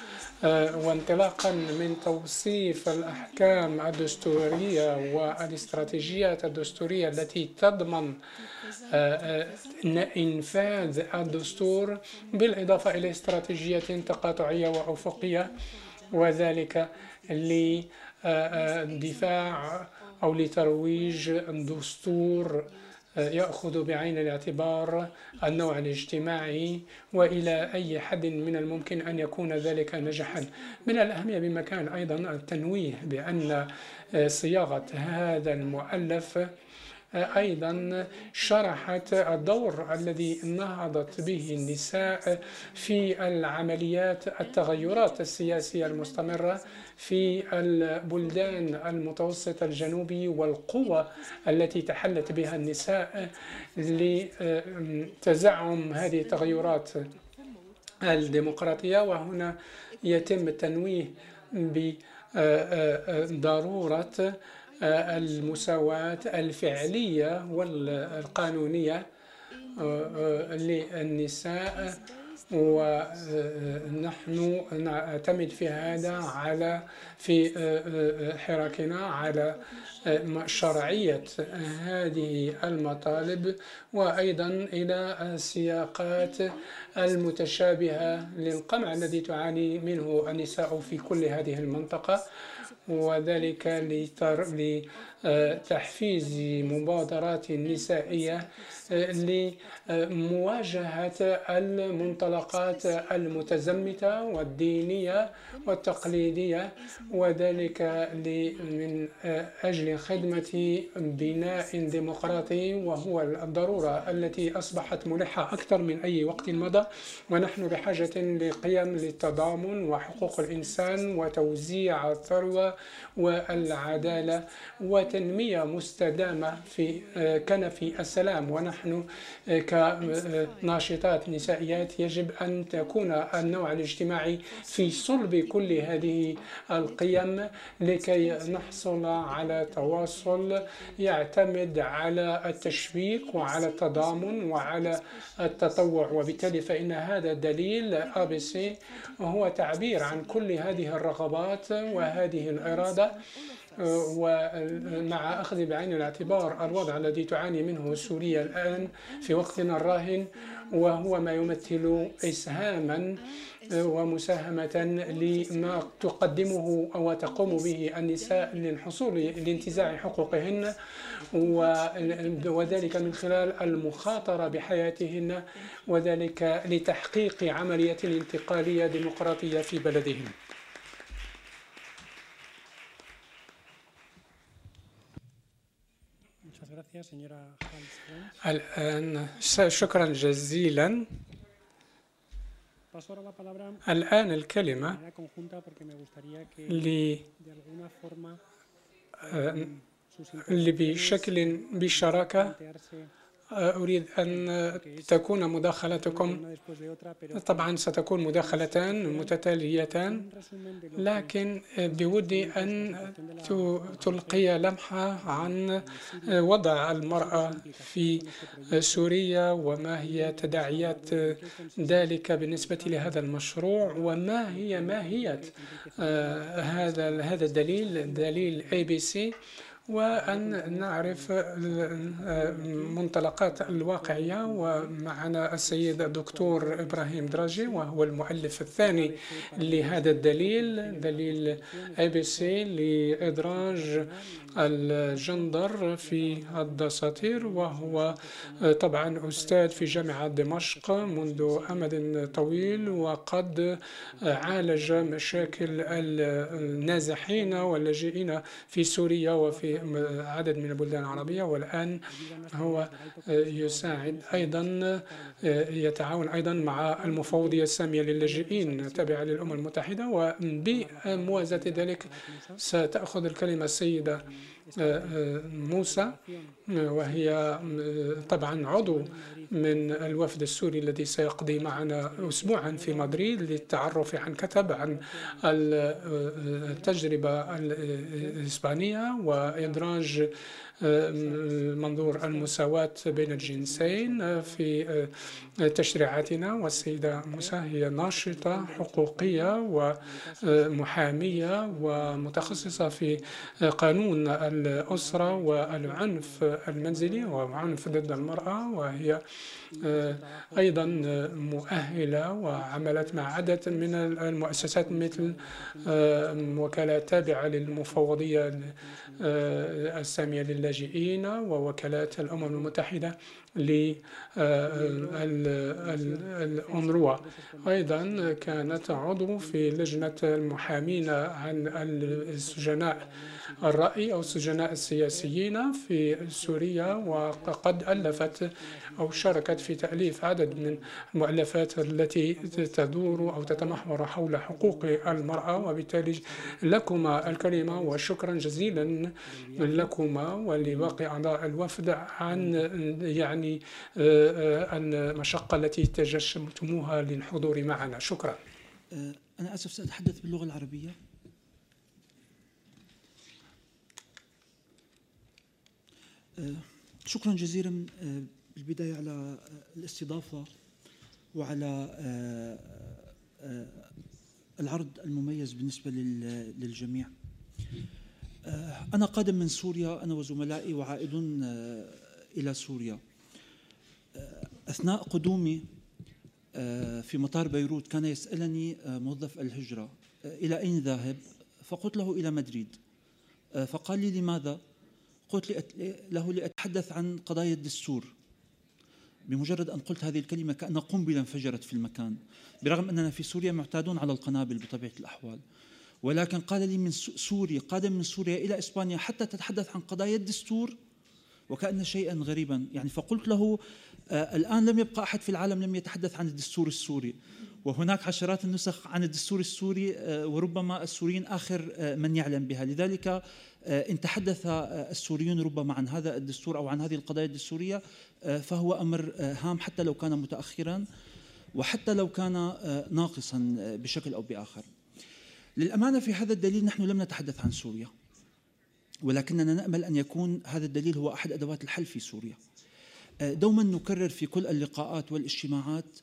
وانطلاقا من توصيف الأحكام الدستورية والإستراتيجيات الدستورية التي تضمن إنفاذ الدستور بالإضافة إلى استراتيجية تقاطعية وأفقية وذلك لدفاع أو لترويج دستور يأخذ بعين الاعتبار النوع الاجتماعي وإلى أي حد من الممكن أن يكون ذلك نجاحا من الأهمية بمكان أيضا التنويه بأن صياغة هذا المؤلف أيضا شرحت الدور الذي نهضت به النساء في العمليات التغيرات السياسية المستمرة في البلدان المتوسط الجنوبي والقوة التي تحلت بها النساء لتزعم هذه التغيرات الديمقراطية. وهنا يتم التنويه بضرورة المساواة الفعلية والقانونية للنساء. ونحن نعتمد في هذا على في حراكنا على شرعية هذه المطالب وأيضا إلى السياقات المتشابهة للقمع الذي تعاني منه النساء في كل هذه المنطقة وذلك لتحفيز مبادرات نسائية لمواجهة المنطلقات المتزمتة والدينية والتقليدية وذلك من أجل خدمة بناء ديمقراطي وهو الضرورة التي أصبحت ملحة أكثر من أي وقت مضى. ونحن بحاجة لقيم للتضامن وحقوق الإنسان وتوزيع الثروة والعدالة وتنمية مستدامة في كنف السلام. ونحن كناشطات نسائيات يجب أن تكون النوع الاجتماعي في صلب كل هذه القيم لكي نحصل على تواصل يعتمد على التشبيك وعلى التضامن وعلى التطوع. وبالتالي فإن هذا الدليل ABC هو تعبير عن كل هذه الرغبات وهذه الإرادة. ومع أخذ بعين الاعتبار الوضع الذي تعاني منه سوريا الآن في وقتنا الراهن وهو ما يمثل إسهاما ومساهمة لما تقدمه أو تقوم به النساء للحصول لانتزاع حقوقهن وذلك من خلال المخاطرة بحياتهن وذلك لتحقيق عملية انتقالية ديمقراطية في بلدهن. الآن شكرا جزيلا الآن الكلمة اللي بشكل بشراكة أريد أن تكون مداخلتكم. طبعا ستكون مداخلتان متتاليتان لكن بودي أن تلقي لمحة عن وضع المرأة في سوريا وما هي تداعيات ذلك بالنسبة لهذا المشروع وما هي ماهية هذا هذا الدليل دليل ABC وأن نعرف منطلقات الواقعية. ومعنا السيد الدكتور إبراهيم دراجي وهو المؤلف الثاني لهذا الدليل دليل ABC لإدراج الجندر في الدساتير. وهو طبعا أستاذ في جامعة دمشق منذ أمد طويل وقد عالج مشاكل النازحين واللاجئين في سوريا وفي عدد من البلدان العربية والآن هو يساعد أيضا يتعاون أيضا مع المفوضية السامية للاجئين التابعة للأمم المتحدة وبموازاة ذلك ستأخذ الكلمة السيدة موسى وهي طبعا عضو من الوفد السوري الذي سيقضي معنا أسبوعا في مدريد للتعرف عن كتب عن التجربة الإسبانية وإدراج منظور المساواة بين الجنسين في تشريعاتنا. والسيدة موسى هي ناشطة حقوقية ومحامية ومتخصصة في قانون الأسرة والعنف المنزلي وعنف ضد المرأة وهي أيضا مؤهلة وعملت مع عدد من المؤسسات مثل وكالة تابعة للمفوضية السامية للاجئين ووكالات الأمم المتحدة للأنروا أيضا كانت عضو في لجنة المحامين عن السجناء. الرأي أو السجناء السياسيين في سوريا وقد ألفت أو شاركت في تأليف عدد من المؤلفات التي تدور أو تتمحور حول حقوق المرأة وبالتالي لكما الكلمة وشكرا جزيلا لكما ولباقي أعضاء الوفد عن يعني المشقة التي تجشمتموها للحضور معنا. شكرا. أنا آسف سأتحدث باللغة العربية. شكرا جزيلا بالبداية على الاستضافة وعلى آه، آه، العرض المميز بالنسبة للجميع آه، أنا قادم من سوريا أنا وزملائي وعائد إلى سوريا أثناء قدومي في مطار بيروت كان يسألني موظف الهجرة إلى أين ذاهب؟ فقلت له إلى مدريد فقال لي لماذا؟ قلت له لأتحدث عن قضايا الدستور. بمجرد أن قلت هذه الكلمة كأن قنبلة انفجرت في المكان برغم أننا في سوريا معتادون على القنابل بطبيعة الأحوال. ولكن قال لي من سوريا قادم من سوريا إلى إسبانيا حتى تتحدث عن قضايا الدستور وكأن شيئا غريبا. يعني فقلت له آه الآن لم يبقى أحد في العالم لم يتحدث عن الدستور السوري. وهناك عشرات النسخ عن الدستور السوري آه وربما السوريين آخر آه من يعلم بها. لذلك آه، إن تحدث السوريون ربما عن هذا الدستور أو عن هذه القضايا الدستورية فهو أمر هام حتى لو كان متأخرا وحتى لو كان ناقصا بشكل أو بآخر. للأمانة في هذا الدليل نحن لم نتحدث عن سوريا ولكننا نأمل أن يكون هذا الدليل هو أحد أدوات الحل في سوريا. دوما نكرر في كل اللقاءات والإجتماعات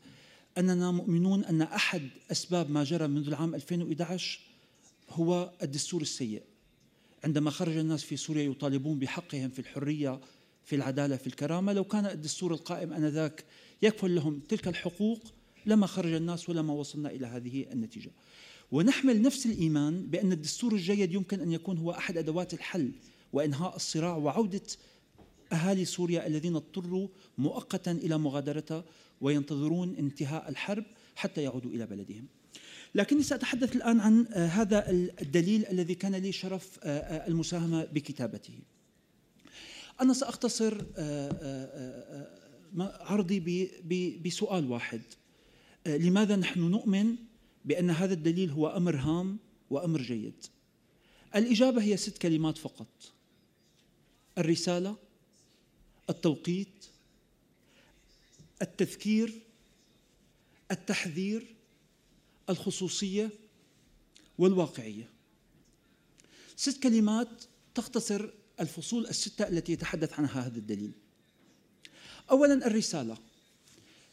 أننا مؤمنون أن أحد أسباب ما جرى منذ العام 2011 هو الدستور السيء. عندما خرج الناس في سوريا يطالبون بحقهم في الحرية في العدالة في الكرامة لو كان الدستور القائم آنذاك يكفل لهم تلك الحقوق لما خرج الناس ولما وصلنا إلى هذه النتيجة. ونحمل نفس الإيمان بأن الدستور الجيد يمكن أن يكون هو أحد أدوات الحل وإنهاء الصراع وعودة أهالي سوريا الذين اضطروا مؤقتا إلى مغادرتها. وينتظرون انتهاء الحرب حتى يعودوا إلى بلدهم. لكني سأتحدث الآن عن آه، هذا الدليل الذي كان لي شرف آه، آه، المساهمة بكتابته. أنا سأختصر عرضي بسؤال واحد. لماذا نحن نؤمن بأن هذا الدليل هو أمر هام وأمر جيد؟ الإجابة هي ست كلمات فقط الرسالة التوقيت التذكير التحذير الخصوصية والواقعية. ست كلمات تختصر الفصول الستة التي يتحدث عنها هذا الدليل. اولا الرسالة.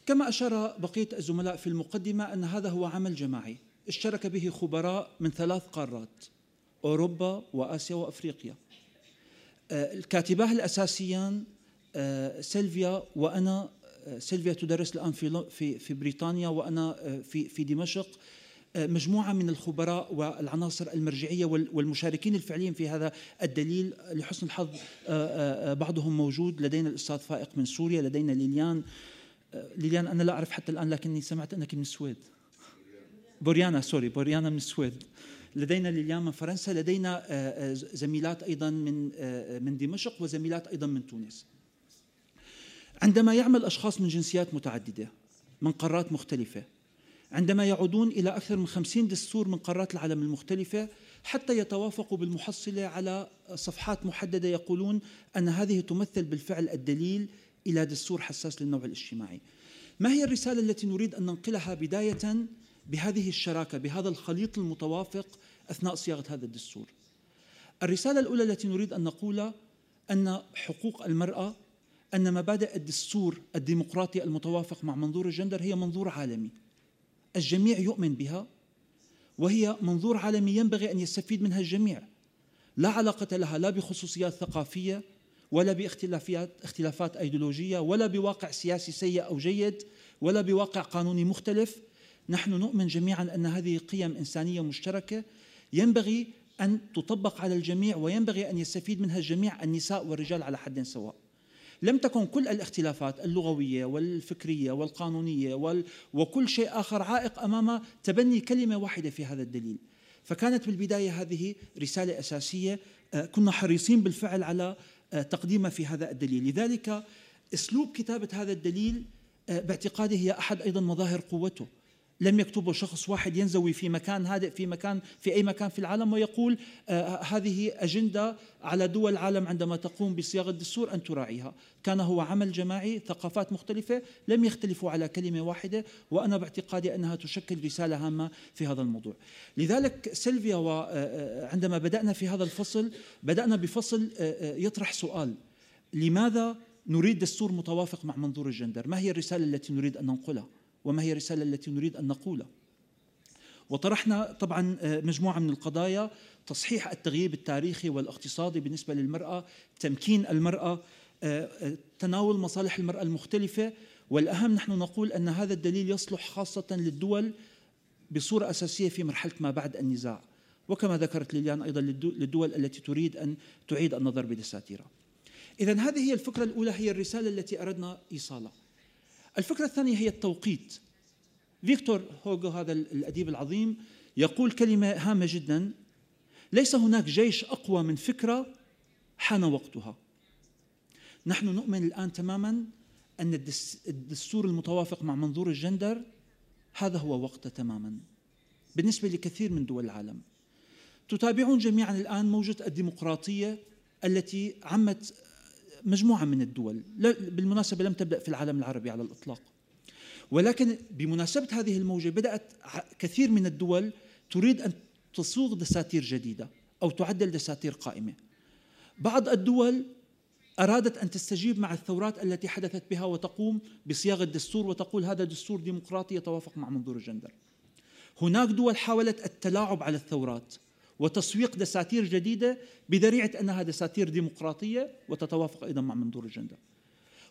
كما أشار بقية الزملاء في المقدمة أن هذا هو عمل جماعي اشترك به خبراء من ثلاث قارات أوروبا وآسيا وأفريقيا. آه، الكاتبان الأساسيان آه، سيلفيا وأنا آه، سيلفيا تدرس الآن في في بريطانيا وأنا في في دمشق. مجموعة من الخبراء والعناصر المرجعية والمشاركين الفعليين في هذا الدليل لحسن الحظ بعضهم موجود. لدينا الأستاذ فائق من سوريا لدينا ليليان. ليليان أنا لا أعرف حتى الآن لكني سمعت أنك من السويد. بوريانا سوري بوريانا من السويد. لدينا ليليان من فرنسا لدينا آه، آه، زميلات أيضا من آه، من دمشق وزميلات أيضا من تونس. عندما يعمل أشخاص من جنسيات متعددة من قارات مختلفة عندما يعودون إلى أكثر من خمسين دستور من قارات العالم المختلفة حتى يتوافقوا بالمحصلة على صفحات محددة يقولون أن هذه تمثل بالفعل الدليل إلى دستور حساس للنوع الاجتماعي. ما هي الرسالة التي نريد أن ننقلها بداية بهذه الشراكة بهذا الخليط المتوافق أثناء صياغة هذا الدستور. الرسالة الأولى التي نريد أن نقولها أن حقوق المرأة أن مبادئ الدستور الديمقراطي المتوافق مع منظور الجندر هي منظور عالمي. الجميع يؤمن بها وهي منظور عالمي ينبغي أن يستفيد منها الجميع. لا علاقة لها لا بخصوصيات ثقافية ولا باختلافات اختلافات أيديولوجية ولا بواقع سياسي سيء أو جيد ولا بواقع قانوني مختلف نحن نؤمن جميعا أن هذه قيم إنسانية مشتركة ينبغي أن تطبق على الجميع وينبغي أن يستفيد منها الجميع النساء والرجال على حد سواء. لم تكن كل الاختلافات اللغوية والفكرية والقانونية وال وكل شيء آخر عائق أمام تبني كلمة واحدة في هذا الدليل. فكانت بالبداية هذه رسالة أساسية آه، كنا حريصين بالفعل على آه، تقديمها في هذا الدليل، لذلك أسلوب كتابة هذا الدليل آه، باعتقادي هي أحد أيضا مظاهر قوته. لم يكتبه شخص واحد ينزوي في مكان هادئ في مكان في أي مكان في العالم ويقول آه هذه أجندة على دول العالم عندما تقوم بصياغة الدستور أن تراعيها، كان هو عمل جماعي ثقافات مختلفة لم يختلفوا على كلمة واحدة وأنا باعتقادي أنها تشكل رسالة هامة في هذا الموضوع. لذلك سيلفيا وعندما آه، بدأنا في هذا الفصل بدأنا بفصل آه، آه، يطرح سؤال لماذا نريد دستور متوافق مع منظور الجندر؟ ما هي الرسالة التي نريد أن ننقلها؟ وما هي الرسالة التي نريد أن نقولها. وطرحنا طبعا آه، مجموعة من القضايا تصحيح التغييب التاريخي والاقتصادي بالنسبة للمرأة تمكين المرأة آه، آه، تناول مصالح المرأة المختلفة. والأهم نحن نقول أن هذا الدليل يصلح خاصة للدول بصورة أساسية في مرحلة ما بعد النزاع. وكما ذكرت ليليان أيضا للدول التي تريد أن تعيد النظر بدساتيرها إذا هذه هي الفكرة الأولى هي الرسالة التي أردنا إيصالها. الفكرة الثانية هي التوقيت. فيكتور هوغو هذا الأديب العظيم يقول كلمة هامة جدا ليس هناك جيش أقوى من فكرة حان وقتها. نحن نؤمن الآن تماما أن الدستور المتوافق مع منظور الجندر هذا هو وقته تماما. بالنسبة لكثير من دول العالم. تتابعون جميعا الآن موجة الديمقراطية التي عمت مجموعة من الدول. بالمناسبة لم تبدأ في العالم العربي على الإطلاق. ولكن بمناسبة هذه الموجة بدأت كثير من الدول تريد أن تصوغ دساتير جديدة أو تعدل دساتير قائمة. بعض الدول أرادت أن تستجيب مع الثورات التي حدثت بها وتقوم بصياغة دستور وتقول هذا دستور ديمقراطي يتوافق مع منظور الجندر. هناك دول حاولت التلاعب على الثورات. وتسويق دساتير جديدة بذريعة أنها دساتير ديمقراطية وتتوافق أيضا مع منظور الجندر.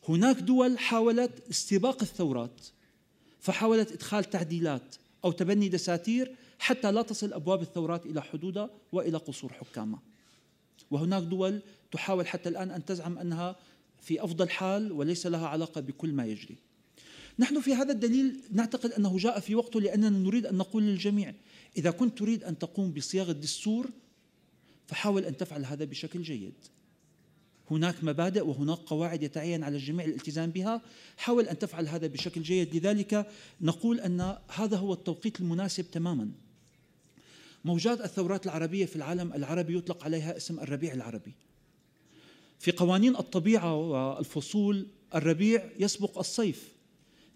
هناك دول حاولت استباق الثورات فحاولت إدخال تعديلات أو تبني دساتير حتى لا تصل أبواب الثورات إلى حدودها وإلى قصور حكامها. وهناك دول تحاول حتى الآن أن تزعم أنها في أفضل حال وليس لها علاقة بكل ما يجري. نحن في هذا الدليل نعتقد أنه جاء في وقته لأننا نريد أن نقول للجميع إذا كنت تريد أن تقوم بصياغة دستور فحاول أن تفعل هذا بشكل جيد. هناك مبادئ وهناك قواعد يتعين على الجميع الالتزام بها. حاول أن تفعل هذا بشكل جيد. لذلك نقول أن هذا هو التوقيت المناسب تماما. موجات الثورات العربية في العالم العربي يطلق عليها اسم الربيع العربي. في قوانين الطبيعة والفصول الربيع يسبق الصيف.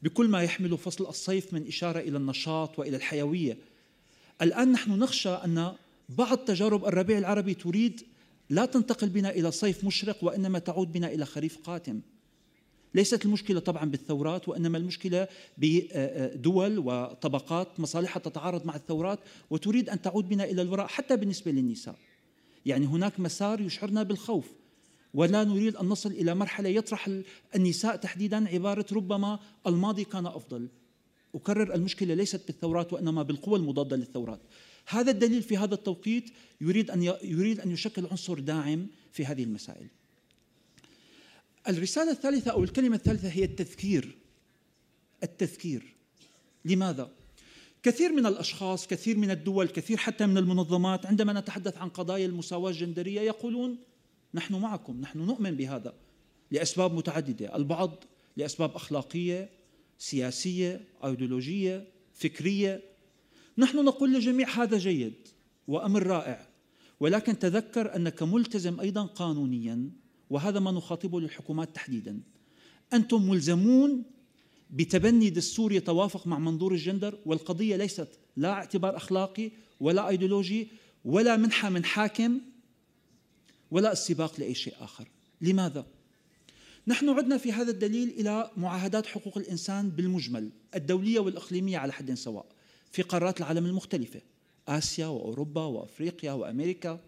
بكل ما يحمل فصل الصيف من إشارة إلى النشاط وإلى الحيوية. الآن نحن نخشى أن بعض تجارب الربيع العربي تريد لا تنتقل بنا إلى صيف مشرق وإنما تعود بنا إلى خريف قاتم. ليست المشكلة طبعا بالثورات وإنما المشكلة بدول وطبقات مصالحها تتعارض مع الثورات وتريد أن تعود بنا إلى الوراء حتى بالنسبة للنساء. يعني هناك مسار يشعرنا بالخوف ولا نريد أن نصل إلى مرحلة يطرح النساء تحديدا عبارة ربما الماضي كان أفضل. أكرر المشكلة ليست بالثورات وإنما بالقوى المضادة للثورات. هذا الدليل في هذا التوقيت يريد أن يريد أن يشكل عنصر داعم في هذه المسائل. الرسالة الثالثة أو الكلمة الثالثة هي التذكير. التذكير. لماذا؟ كثير من الأشخاص كثير من الدول كثير حتى من المنظمات عندما نتحدث عن قضايا المساواة الجندرية يقولون نحن معكم نحن نؤمن بهذا لأسباب متعددة. البعض لأسباب أخلاقية سياسية أيديولوجية فكرية. نحن نقول للجميع هذا جيد وأمر رائع ولكن تذكر أنك ملتزم أيضا قانونيا وهذا ما نخاطبه للحكومات تحديدا. أنتم ملزمون بتبني دستور يتوافق مع منظور الجندر والقضية ليست لا اعتبار أخلاقي ولا أيديولوجي ولا منحة من حاكم ولا السباق لأي شيء آخر. لماذا؟ نحن عدنا في هذا الدليل إلى معاهدات حقوق الإنسان بالمجمل الدولية والإقليمية على حد سواء في قارات العالم المختلفة آسيا وأوروبا وأفريقيا وأمريكا.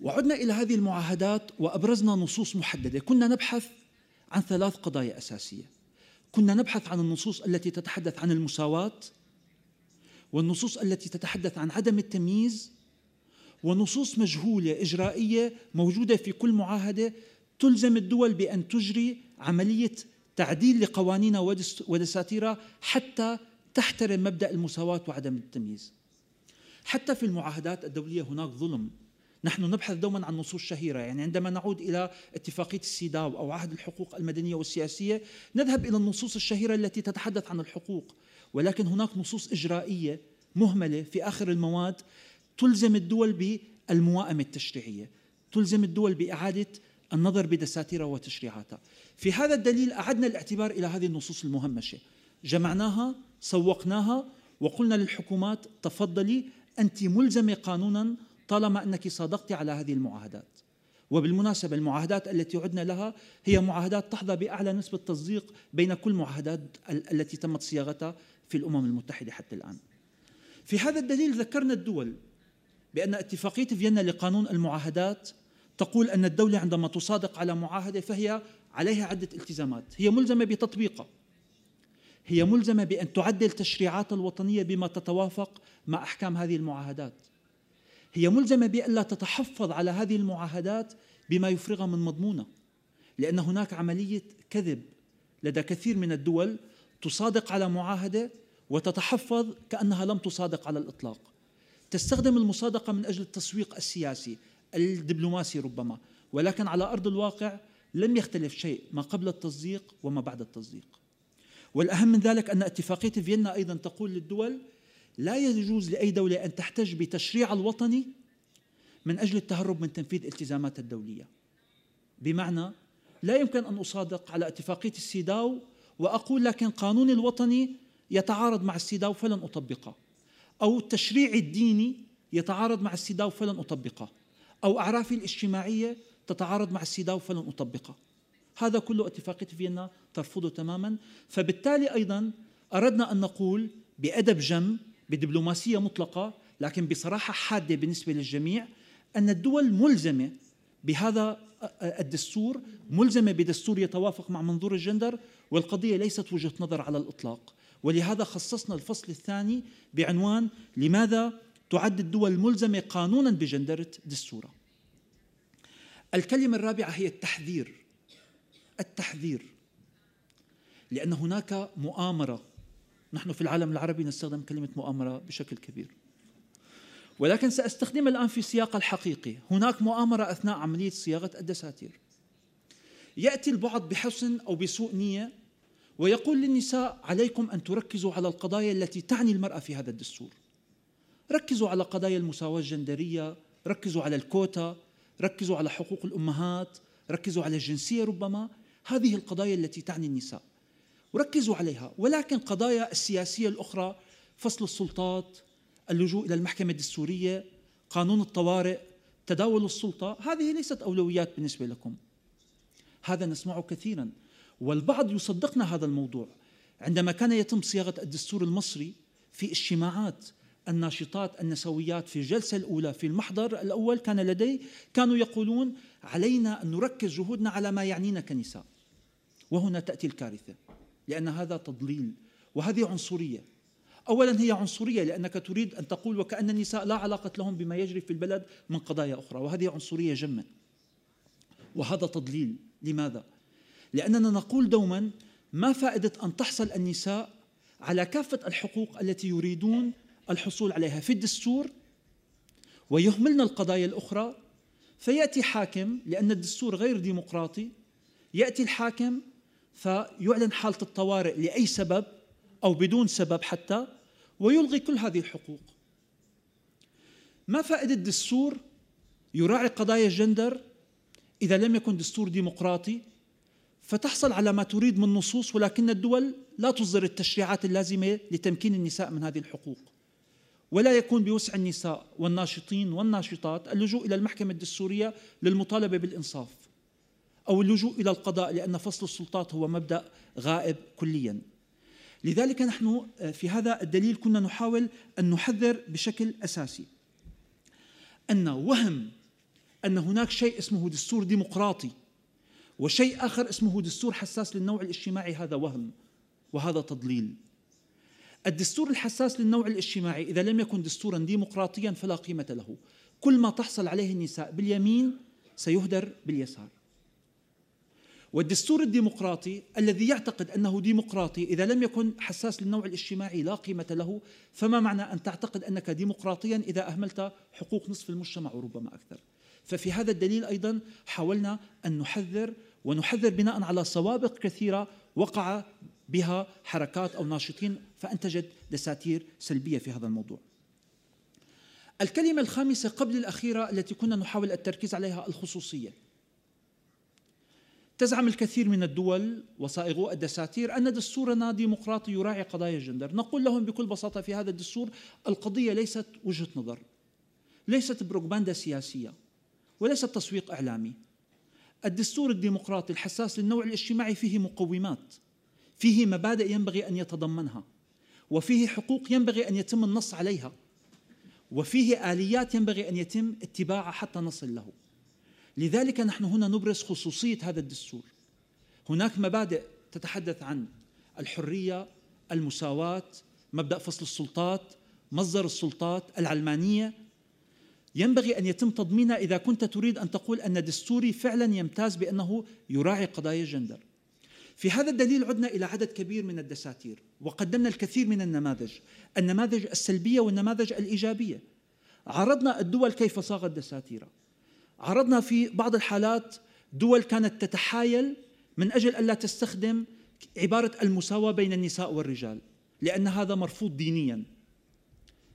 وعدنا إلى هذه المعاهدات وأبرزنا نصوص محددة. كنا نبحث عن ثلاث قضايا أساسية. كنا نبحث عن النصوص التي تتحدث عن المساواة والنصوص التي تتحدث عن عدم التمييز ونصوص مجهولة إجرائية موجودة في كل معاهدة تلزم الدول بأن تجري عملية تعديل لقوانينها ودساتيرها حتى تحترم مبدأ المساواة وعدم التمييز. حتى في المعاهدات الدولية هناك ظلم. نحن نبحث دوما عن نصوص شهيرة. يعني عندما نعود إلى اتفاقية السيداو أو عهد الحقوق المدنية والسياسية نذهب إلى النصوص الشهيرة التي تتحدث عن الحقوق. ولكن هناك نصوص إجرائية مهملة في آخر المواد تلزم الدول بالموائمة التشريعية تلزم الدول بإعادة النظر بدساتيرها وتشريعاتها. في هذا الدليل أعدنا الاعتبار إلى هذه النصوص المهمشة جمعناها سوقناها وقلنا للحكومات تفضلي أنت ملزمة قانونا طالما أنك صادقت على هذه المعاهدات. وبالمناسبة المعاهدات التي عدنا لها هي معاهدات تحظى بأعلى نسبة تصديق بين كل معاهدات التي تمت صياغتها في الأمم المتحدة حتى الآن. في هذا الدليل ذكرنا الدول بأن اتفاقية فيينا لقانون المعاهدات تقول أن الدولة عندما تصادق على معاهدة فهي عليها عدة التزامات. هي ملزمة بتطبيقها هي ملزمة بأن تعدل تشريعاتها الوطنية بما تتوافق مع أحكام هذه المعاهدات. هي ملزمة بألا تتحفظ على هذه المعاهدات بما يفرغها من مضمونها لأن هناك عملية كذب لدى كثير من الدول تصادق على معاهدة وتتحفظ كأنها لم تصادق على الإطلاق. تستخدم المصادقة من أجل التسويق السياسي. الدبلوماسي ربما ولكن على أرض الواقع لم يختلف شيء ما قبل التصديق وما بعد التصديق. والأهم من ذلك أن اتفاقية فيينا أيضا تقول للدول لا يجوز لأي دولة أن تحتج بتشريع الوطني من أجل التهرب من تنفيذ التزاماتها الدولية. بمعنى لا يمكن أن أصادق على اتفاقية السيداو وأقول لكن قانوني الوطني يتعارض مع السيداو فلن أطبقه أو التشريع الديني يتعارض مع السيداو فلن أطبقه. أو أعرافي الاجتماعية تتعارض مع السيداو فلن أطبقه هذا كله اتفاقية فيينا ترفضه تماما. فبالتالي أيضا أردنا أن نقول بأدب جم بدبلوماسية مطلقة لكن بصراحة حادة بالنسبة للجميع أن الدول ملزمة بهذا الدستور ملزمة بدستور يتوافق مع منظور الجندر والقضية ليست وجهة نظر على الإطلاق. ولهذا خصصنا الفصل الثاني بعنوان لماذا تعد الدول ملزمة قانونا بجندرة دستورها الكلمة الرابعة هي التحذير. التحذير. لأن هناك مؤامرة. نحن في العالم العربي نستخدم كلمة مؤامرة بشكل كبير. ولكن سأستخدم الآن في سياق الحقيقي. هناك مؤامرة أثناء عملية صياغة الدساتير. يأتي البعض بحسن أو بسوء نية ويقول للنساء عليكم أن تركزوا على القضايا التي تعني المرأة في هذا الدستور. ركزوا على قضايا المساواة الجندرية ركزوا على الكوتا ركزوا على حقوق الأمهات ركزوا على الجنسية ربما. هذه القضايا التي تعني النساء. وركزوا عليها ولكن قضايا السياسية الأخرى فصل السلطات اللجوء إلى المحكمة الدستورية قانون الطوارئ تداول السلطة هذه ليست أولويات بالنسبة لكم. هذا نسمعه كثيرا والبعض يصدقنا هذا الموضوع. عندما كان يتم صياغة الدستور المصري في اجتماعات الناشطات النسويات في الجلسة الأولى في المحضر الأول كان لدي كانوا يقولون علينا أن نركز جهودنا على ما يعنينا كنساء. وهنا تأتي الكارثة لأن هذا تضليل وهذه عنصرية. أولا هي عنصرية لأنك تريد أن تقول وكأن النساء لا علاقة لهم بما يجري في البلد من قضايا أخرى وهذه عنصرية جما. وهذا تضليل. لماذا؟ لأننا نقول دوما ما فائدة أن تحصل النساء على كافة الحقوق التي يريدون الحصول عليها في الدستور ويهملنا القضايا الأخرى فيأتي حاكم لأن الدستور غير ديمقراطي يأتي الحاكم فيعلن حالة الطوارئ لأي سبب أو بدون سبب حتى ويلغي كل هذه الحقوق. ما فائدة الدستور؟ يراعي قضايا الجندر. إذا لم يكن دستور ديمقراطي فتحصل على ما تريد من نصوص ولكن الدول لا تصدر التشريعات اللازمة لتمكين النساء من هذه الحقوق. ولا يكون بوسع النساء والناشطين والناشطات اللجوء إلى المحكمة الدستورية للمطالبة بالإنصاف أو اللجوء إلى القضاء لأن فصل السلطات هو مبدأ غائب كليا. لذلك نحن آه، في هذا الدليل كنا نحاول أن نحذر بشكل أساسي أن وهم أن هناك شيء اسمه دستور ديمقراطي وشيء آخر اسمه دستور حساس للنوع الاجتماعي. هذا وهم وهذا تضليل. الدستور الحساس للنوع الاجتماعي إذا لم يكن دستورا ديمقراطيا فلا قيمة له. كل ما تحصل عليه النساء باليمين سيهدر باليسار. والدستور الديمقراطي الذي يعتقد أنه ديمقراطي إذا لم يكن حساس للنوع الاجتماعي لا قيمة له فما معنى أن تعتقد أنك ديمقراطيا إذا أهملت حقوق نصف المجتمع وربما أكثر؟ ففي هذا الدليل أيضا حاولنا أن نحذر ونحذر بناء على سوابق كثيرة وقع بها حركات أو ناشطين فأنتجت دساتير سلبية في هذا الموضوع. الكلمة الخامسة قبل الأخيرة التي كنا نحاول التركيز عليها الخصوصية. تزعم الكثير من الدول وصائغو الدساتير أن دستورنا ديمقراطي يراعي قضايا الجندر نقول لهم بكل بساطة في هذا الدستور القضية ليست وجهة نظر ليست بروباغندا سياسية وليست تسويق إعلامي الدستور الديمقراطي الحساس للنوع الاجتماعي فيه مقومات فيه مبادئ ينبغي أن يتضمنها وفيه حقوق ينبغي أن يتم النص عليها وفيه آليات ينبغي أن يتم اتباعها حتى نصل له. لذلك نحن هنا نبرز خصوصية هذا الدستور. هناك مبادئ تتحدث عن الحرية المساواة مبدأ فصل السلطات مصدر السلطات العلمانية. ينبغي أن يتم تضمينها إذا كنت تريد أن تقول أن دستوري فعلا يمتاز بأنه يراعي قضايا الجندر. في هذا الدليل عدنا إلى عدد كبير من الدساتير وقدمنا الكثير من النماذج النماذج السلبية والنماذج الإيجابية. عرضنا الدول كيف صاغت دساتيرها. عرضنا في بعض الحالات دول كانت تتحايل من أجل الا تستخدم عبارة المساواة بين النساء والرجال لأن هذا مرفوض دينيا.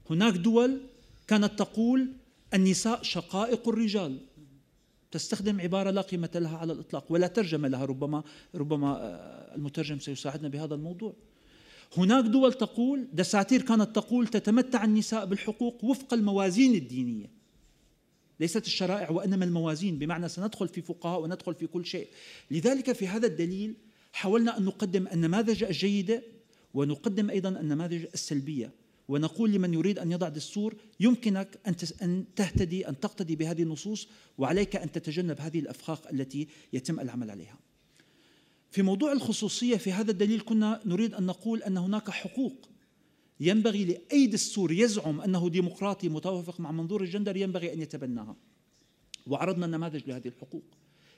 هناك دول كانت تقول النساء شقائق الرجال. تستخدم عبارة لا قيمة لها على الإطلاق ولا ترجمة لها ربما ربما آه، المترجم سيساعدنا بهذا الموضوع. هناك دول تقول دساتير كانت تقول تتمتع النساء بالحقوق وفق الموازين الدينية. ليست الشرائع وإنما الموازين بمعنى سندخل في فقهاء وندخل في كل شيء. لذلك في هذا الدليل حاولنا أن نقدم النماذج الجيدة ونقدم أيضا النماذج السلبية. ونقول لمن يريد أن يضع دستور يمكنك أن تهتدي أن تقتدي بهذه النصوص وعليك أن تتجنب هذه الأفخاخ التي يتم العمل عليها. في موضوع الخصوصية في هذا الدليل كنا نريد أن نقول أن هناك حقوق ينبغي لأي دستور يزعم أنه ديمقراطي متوافق مع منظور الجندر ينبغي أن يتبناها وعرضنا النماذج لهذه الحقوق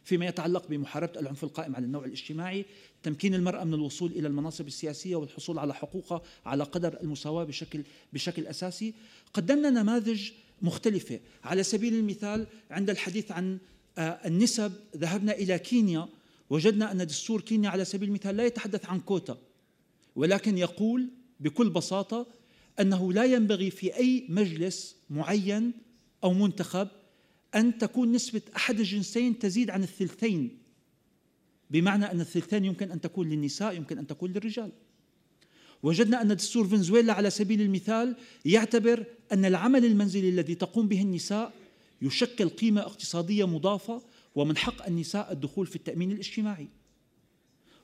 فيما يتعلق بمحاربة العنف القائم على النوع الاجتماعي تمكين المرأة من الوصول إلى المناصب السياسية والحصول على حقوقها على قدر المساواة بشكل, بشكل أساسي. قدمنا نماذج مختلفة. على سبيل المثال عند الحديث عن آه، النسب ذهبنا إلى كينيا وجدنا أن دستور كينيا على سبيل المثال لا يتحدث عن كوتا ولكن يقول بكل بساطة أنه لا ينبغي في أي مجلس معين أو منتخب أن تكون نسبة أحد الجنسين تزيد عن الثلثين. بمعنى أن الثلثين يمكن أن تكون للنساء يمكن أن تكون للرجال. وجدنا أن دستور فنزويلا على سبيل المثال يعتبر أن العمل المنزلي الذي تقوم به النساء يشكل قيمة اقتصادية مضافة ومن حق النساء الدخول في التأمين الاجتماعي.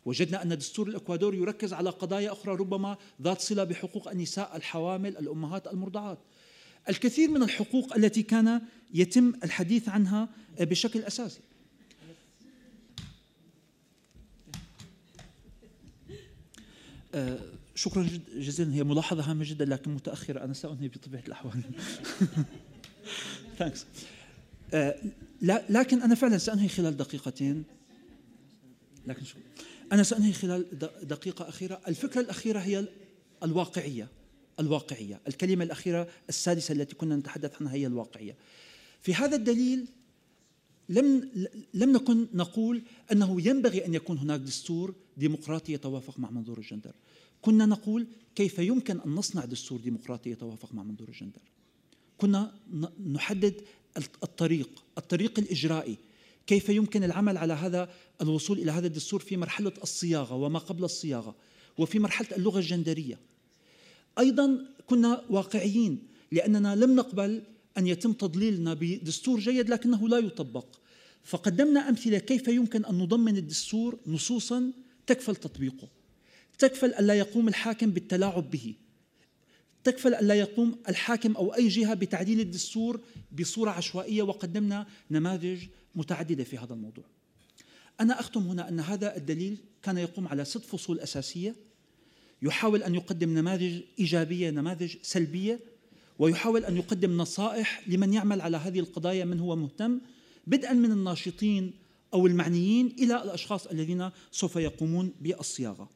وجدنا أن دستور الإكوادور يركز على قضايا أخرى ربما ذات صلة بحقوق النساء الحوامل الأمهات المرضعات. الكثير من الحقوق التي كان يتم الحديث عنها بشكل أساسي. أه شكرا جزيلا. هي ملاحظة هامة جدا لكن متأخرة. أنا سأنهي بطبيعة الأحوال. آه، لكن أنا فعلا سأنهي خلال دقيقتين. لكن شو أنا سأنهي خلال دقيقة أخيرة. الفكرة الأخيرة هي الواقعية. الواقعية الكلمة الأخيرة السادسة التي كنا نتحدث عنها هي الواقعية. في هذا الدليل لم لم نكن نقول أنه ينبغي أن يكون هناك دستور ديمقراطي يتوافق مع منظور الجندر. كنا نقول كيف يمكن أن نصنع دستور ديمقراطي يتوافق مع منظور الجندر؟ كنا نحدد الطريق الطريق الإجرائي. كيف يمكن العمل على هذا الوصول إلى هذا الدستور في مرحلة الصياغة وما قبل الصياغة وفي مرحلة اللغة الجندرية؟ أيضا كنا واقعيين لأننا لم نقبل أن يتم تضليلنا بدستور جيد لكنه لا يطبق. فقدمنا أمثلة كيف يمكن أن نضمن الدستور نصوصا تكفل تطبيقه. تكفل الا يقوم الحاكم بالتلاعب به. تكفل الا يقوم الحاكم أو أي جهة بتعديل الدستور بصورة عشوائية وقدمنا نماذج متعددة في هذا الموضوع. أنا أختم هنا أن هذا الدليل كان يقوم على ست فصول أساسية. يحاول أن يقدم نماذج إيجابية نماذج سلبية ويحاول أن يقدم نصائح لمن يعمل على هذه القضايا من هو مهتم بدءا من الناشطين أو المعنيين إلى الأشخاص الذين سوف يقومون بالصياغة.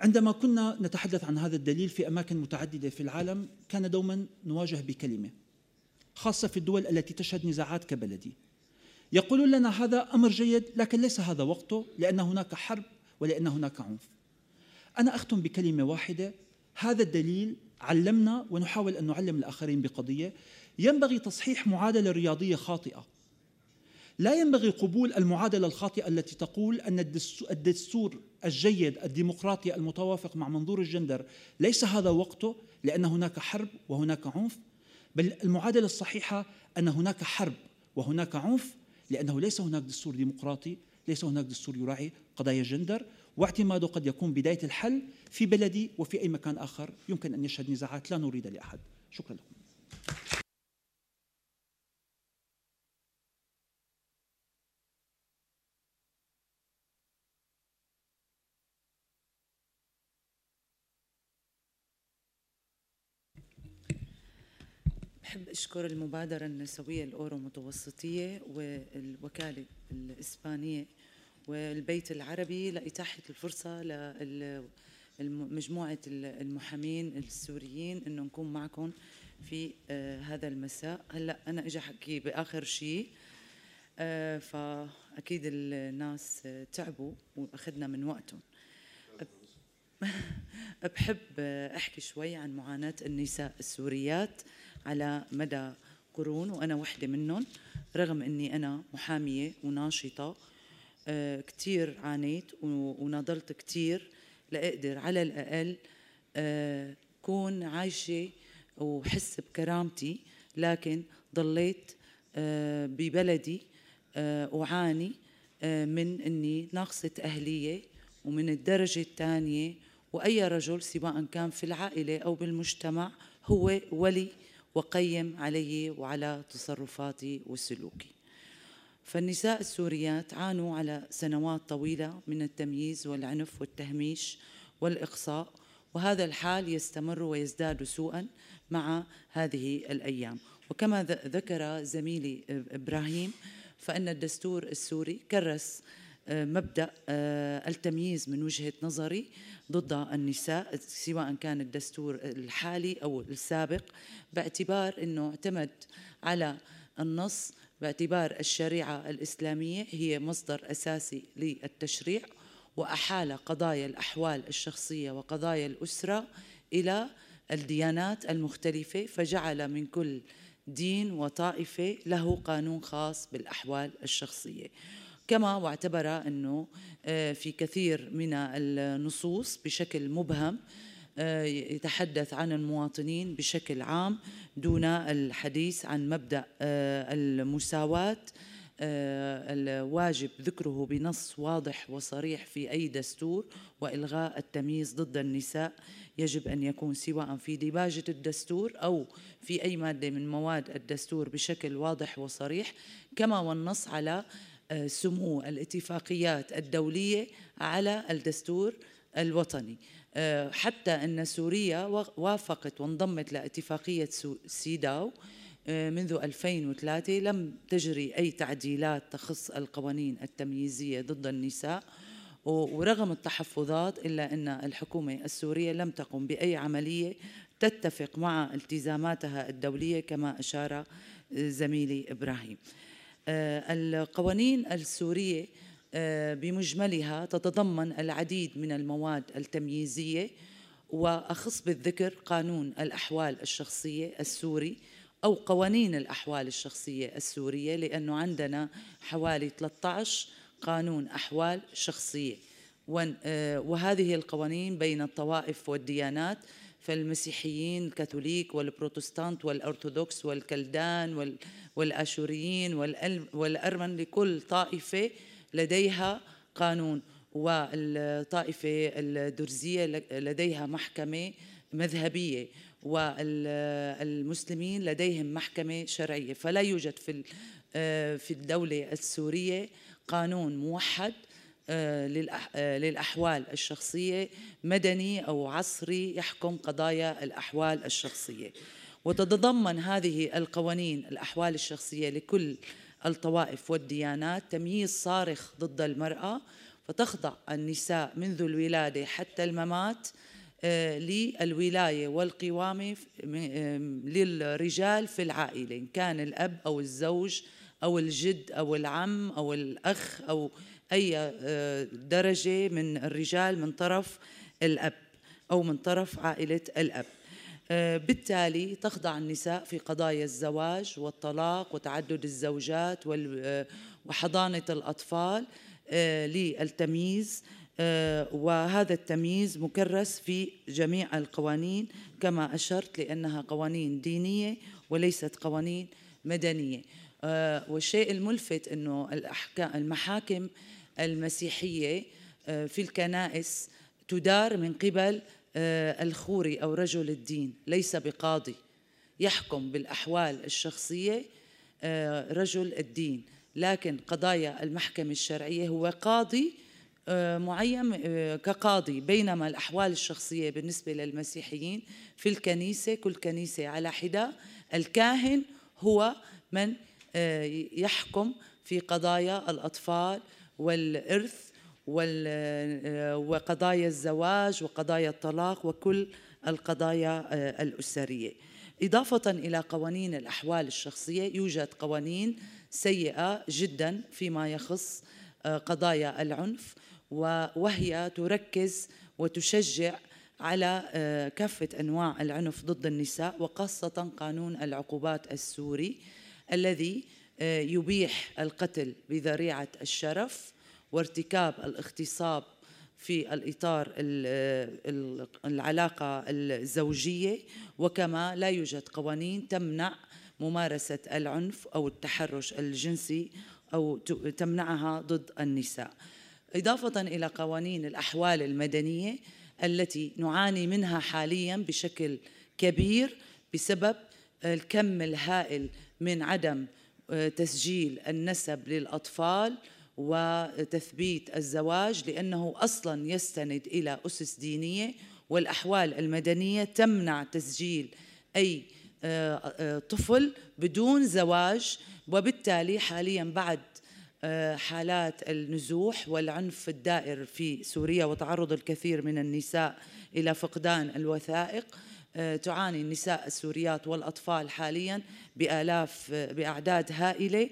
عندما كنا نتحدث عن هذا الدليل في أماكن متعددة في العالم كان دوما نواجه بكلمة خاصة في الدول التي تشهد نزاعات كبلدي. يقولون لنا هذا أمر جيد لكن ليس هذا وقته لأن هناك حرب ولأن هناك عنف. أنا أختم بكلمة واحدة. هذا الدليل علمنا ونحاول أن نعلم الآخرين بقضية. ينبغي تصحيح معادلة رياضية خاطئة. لا ينبغي قبول المعادلة الخاطئة التي تقول أن الدستور الجيد الديمقراطي المتوافق مع منظور الجندر ليس هذا وقته لأن هناك حرب وهناك عنف. بل المعادلة الصحيحة أن هناك حرب وهناك عنف لأنه ليس هناك دستور ديمقراطي ليس هناك دستور يراعي قضايا الجندر واعتماده قد يكون بداية الحل في بلدي وفي أي مكان آخر. يمكن أن يشهد نزاعات لا نريد لأحد. شكرا لكم. بحب أشكر المبادرة النسوية الأورو متوسطية والوكالة الإسبانية والبيت العربي لإتاحة الفرصة لمجموعة المحامين السوريين إنه نكون معكم في آه، هذا المساء. هلأ أنا إجا حكي بآخر شيء آه، فأكيد الناس تعبوا وأخذنا من وقتهم. بحب أحكي شوي عن معاناة النساء السوريات على مدى قرون وأنا وحدة منهم رغم أني أنا محامية وناشطة. آه، كتير عانيت وناضلت كتير. لأقدر على الأقل آه، كون عايشة وحس بكرامتي لكن ضليت آه، ببلدي أعاني من أني ناقصة أهلية ومن الدرجة الثانية. وأي رجل سواء كان في العائلة أو بالمجتمع هو ولي وقيم علي وعلى تصرفاتي وسلوكي. فالنساء السوريات عانوا على سنوات طويلة من التمييز والعنف والتهميش والإقصاء وهذا الحال يستمر ويزداد سوءا مع هذه الأيام. وكما ذكر زميلي إبراهيم فإن الدستور السوري كرس آه، مبدأ آه، التمييز من وجهة نظري ضد النساء سواء كان الدستور الحالي أو السابق باعتبار أنه اعتمد على النص باعتبار الشريعة الإسلامية هي مصدر أساسي للتشريع وأحال قضايا الأحوال الشخصية وقضايا الأسرة إلى الديانات المختلفة فجعل من كل دين وطائفة له قانون خاص بالأحوال الشخصية. كما واعتبر أنه في كثير من النصوص بشكل مبهم يتحدث عن المواطنين بشكل عام دون الحديث عن مبدأ المساواة. الواجب ذكره بنص واضح وصريح في أي دستور وإلغاء التمييز ضد النساء يجب أن يكون سواء في ديباجة الدستور أو في أي مادة من مواد الدستور بشكل واضح وصريح كما والنص على سمو الاتفاقيات الدولية على الدستور الوطني. آه، حتى أن سوريا وافقت وانضمت لاتفاقية سيداو آه، منذ 2003 لم تجري أي تعديلات تخص القوانين التمييزية ضد النساء ورغم التحفظات إلا أن الحكومة السورية لم تقم بأي عملية تتفق مع التزاماتها الدولية كما أشار زميلي إبراهيم. آه، القوانين السورية آه، بمجملها تتضمن العديد من المواد التمييزية وأخص بالذكر قانون الأحوال الشخصية السوري أو قوانين الأحوال الشخصية السورية لأنه عندنا حوالي 13 قانون أحوال شخصية. آه، وهذه القوانين بين الطوائف والديانات فالمسيحيين الكاثوليك والبروتستانت والأرثوذكس والكلدان والآشوريين والأرمن لكل طائفة لديها قانون والطائفة الدرزية لديها محكمة مذهبية والمسلمين لديهم محكمة شرعية. فلا يوجد في في الدولة السورية قانون موحد آه، آه، للأحوال الشخصية مدني أو عصري يحكم قضايا الأحوال الشخصية. وتتضمن هذه القوانين الأحوال الشخصية لكل الطوائف والديانات تمييز صارخ ضد المرأة فتخضع النساء منذ الولادة حتى الممات آه، للولاية والقوامة للرجال في العائلة إن كان الأب أو الزوج أو الجد أو العم أو الأخ أو أي آه، درجة من الرجال من طرف الأب أو من طرف عائلة الأب. بالتالي تخضع النساء في قضايا الزواج والطلاق وتعدد الزوجات آه، وحضانة الأطفال آه، للتمييز وهذا التمييز مكرس في جميع القوانين كما أشرت لأنها قوانين دينية وليست قوانين مدنية. والشيء الملفت أنه المحاكم المسيحية في الكنائس تدار من قبل آه، الخوري أو رجل الدين ليس بقاضي. يحكم بالأحوال الشخصية آه، رجل الدين. لكن قضايا المحكمة الشرعية هو قاضي آه، معين كقاضي. بينما الأحوال الشخصية بالنسبة للمسيحيين في الكنيسة كل كنيسة على حدة. الكاهن هو من يحكم في قضايا الأطفال والإرث وقضايا الزواج وقضايا الطلاق وكل القضايا آه، الأسرية. إضافة إلى قوانين الأحوال الشخصية يوجد قوانين سيئة جدا فيما يخص آه، قضايا العنف وهي تركز وتشجع على آه، كافة أنواع العنف ضد النساء وخاصة قانون العقوبات السوري الذي يبيح القتل بذريعة الشرف وارتكاب الاغتصاب في الإطار العلاقة الزوجية وكما لا يوجد قوانين تمنع ممارسة العنف أو التحرش الجنسي أو تمنعها ضد النساء. إضافة إلى قوانين الأحوال المدنية التي نعاني منها حاليا بشكل كبير بسبب الكم الهائل من عدم آه، تسجيل النسب للأطفال وتثبيت الزواج لأنه أصلا يستند إلى أسس دينية والأحوال المدنية تمنع تسجيل أي آه، آه، طفل بدون زواج وبالتالي حاليا بعد آه، حالات النزوح والعنف الدائر في سوريا وتعرض الكثير من النساء إلى فقدان الوثائق تعاني النساء السوريات والأطفال حاليا بآلاف بأعداد هائلة. آه،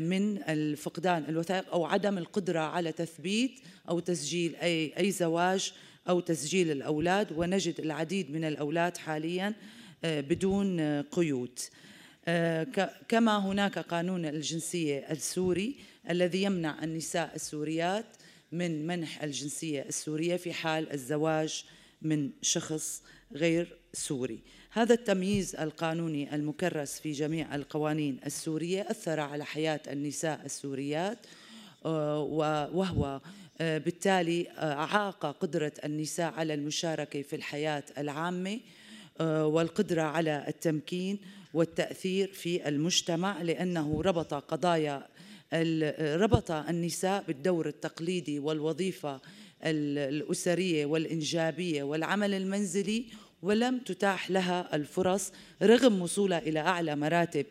من الفقدان الوثائق أو عدم القدرة على تثبيت أو تسجيل اي أي زواج أو تسجيل الأولاد ونجد العديد من الأولاد حاليا آه، بدون قيود. آه، كما هناك قانون الجنسية السوري الذي يمنع النساء السوريات من منح الجنسية السورية في حال الزواج من شخص غير سوري. هذا التمييز القانوني المكرس في جميع القوانين السورية أثر على حياة النساء السوريات آه، وهو آه، بالتالي آه، أعاق قدرة النساء على المشاركة في الحياة العامة والقدرة على التمكين والتأثير في المجتمع لأنه ربط قضايا ربط النساء بالدور التقليدي والوظيفة الأسرية والإنجابية والعمل المنزلي ولم تتاح لها الفرص رغم وصولها إلى أعلى مراتب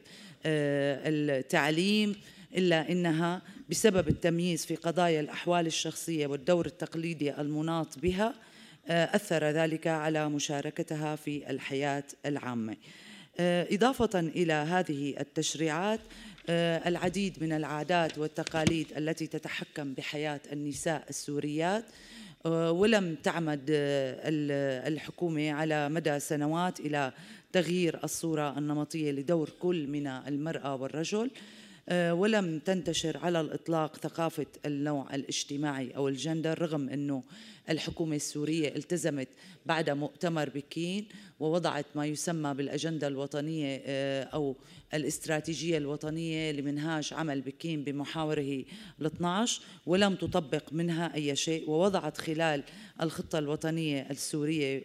آه، التعليم إلا أنها بسبب التمييز في قضايا الأحوال الشخصية والدور التقليدي المناط بها آه، أثر ذلك على مشاركتها في الحياة العامة. آه، إضافة إلى هذه التشريعات العديد من العادات والتقاليد التي تتحكم بحياة النساء السوريات ولم تعمد آه، الحكومة على مدى سنوات إلى تغيير الصورة النمطية لدور كل من المرأة والرجل. آه، ولم تنتشر على الإطلاق ثقافة النوع الاجتماعي أو الجندر رغم أنه الحكومة السورية التزمت بعد مؤتمر بكين ووضعت ما يسمى بالأجندة الوطنية أو الاستراتيجية الوطنية لمنهاج عمل بكين بمحاوره ال 12 ولم تطبق منها أي شيء ووضعت خلال الخطة الوطنية السورية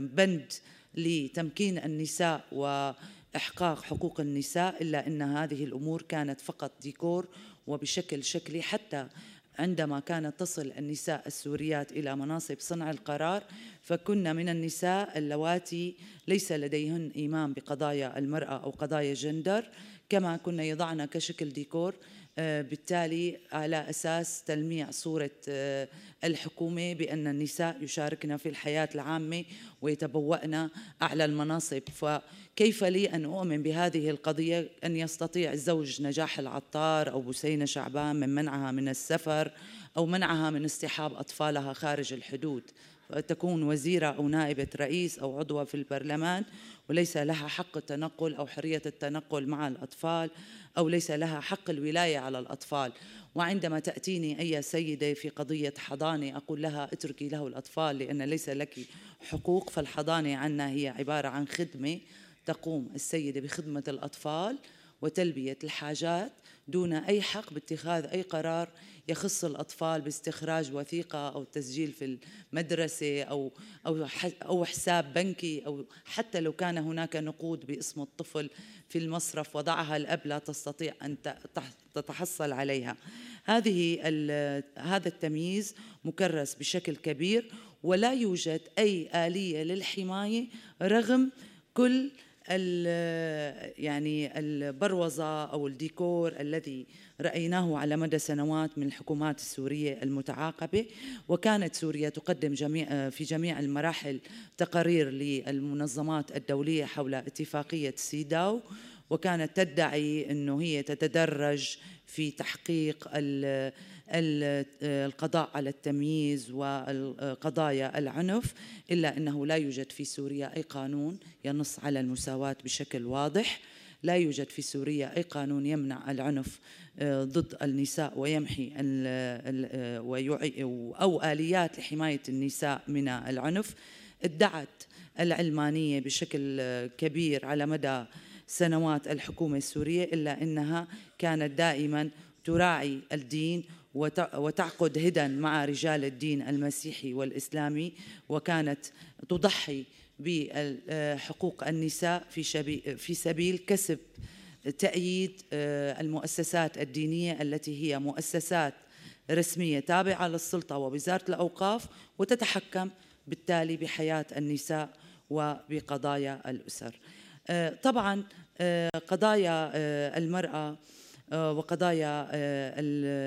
بند لتمكين النساء وإحقاق حقوق النساء إلا أن هذه الأمور كانت فقط ديكور وبشكل شكلي حتى عندما كانت تصل النساء السوريات إلى مناصب صنع القرار فكنا من النساء اللواتي ليس لديهن إيمان بقضايا المرأة أو قضايا جندر كما كنا يضعن كشكل ديكور. بالتالي على أساس تلميع صورة آه، الحكومة بأن النساء يشاركن في الحياة العامة ويتبوأن أعلى المناصب. فكيف لي أن أؤمن بهذه القضية؟ أن يستطيع الزوج نجاح العطار أو بسينه شعبان من منعها من السفر أو منعها من اصطحاب أطفالها خارج الحدود. تكون وزيرة أو نائبة رئيس أو عضوة في البرلمان وليس لها حق التنقل أو حرية التنقل مع الأطفال أو ليس لها حق الولاية على الأطفال. وعندما تأتيني أي سيدة في قضية حضانة أقول لها اتركي له الأطفال لأن ليس لك حقوق فالحضانة عنا هي عبارة عن خدمة تقوم السيدة بخدمة الأطفال وتلبية الحاجات دون أي حق باتخاذ أي قرار يخص الأطفال باستخراج وثيقة أو تسجيل في المدرسة أو أو أو حساب بنكي أو حتى لو كان هناك نقود باسم الطفل في المصرف وضعها الأب لا تستطيع أن تتحصل عليها. هذه هذا التمييز مكرس بشكل كبير ولا يوجد أي آلية للحماية رغم كل يعني البروزة أو الديكور الذي رأيناه على مدى سنوات من الحكومات السورية المتعاقبة. وكانت سوريا تقدم جميع في جميع المراحل تقارير للمنظمات الدولية حول اتفاقية سيداو. وكانت تدعي أنه هي تتدرج في تحقيق القضاء على التمييز وقضايا العنف إلا أنه لا يوجد في سوريا أي قانون ينص على المساواة بشكل واضح. لا يوجد في سوريا أي قانون يمنع العنف آه، ضد النساء ويمحي آه، أو آليات لحماية النساء من العنف. ادعت العلمانية بشكل كبير على مدى سنوات الحكومة السورية إلا أنها كانت دائما تراعي الدين وتعقد هدى مع رجال الدين المسيحي والإسلامي وكانت تضحي بحقوق النساء في في سبيل كسب تأييد آه، المؤسسات الدينية التي هي مؤسسات رسمية تابعة للسلطة ووزارة الأوقاف وتتحكم بالتالي بحياة النساء وبقضايا الأسر. آه، طبعا آه، قضايا المرأة وقضايا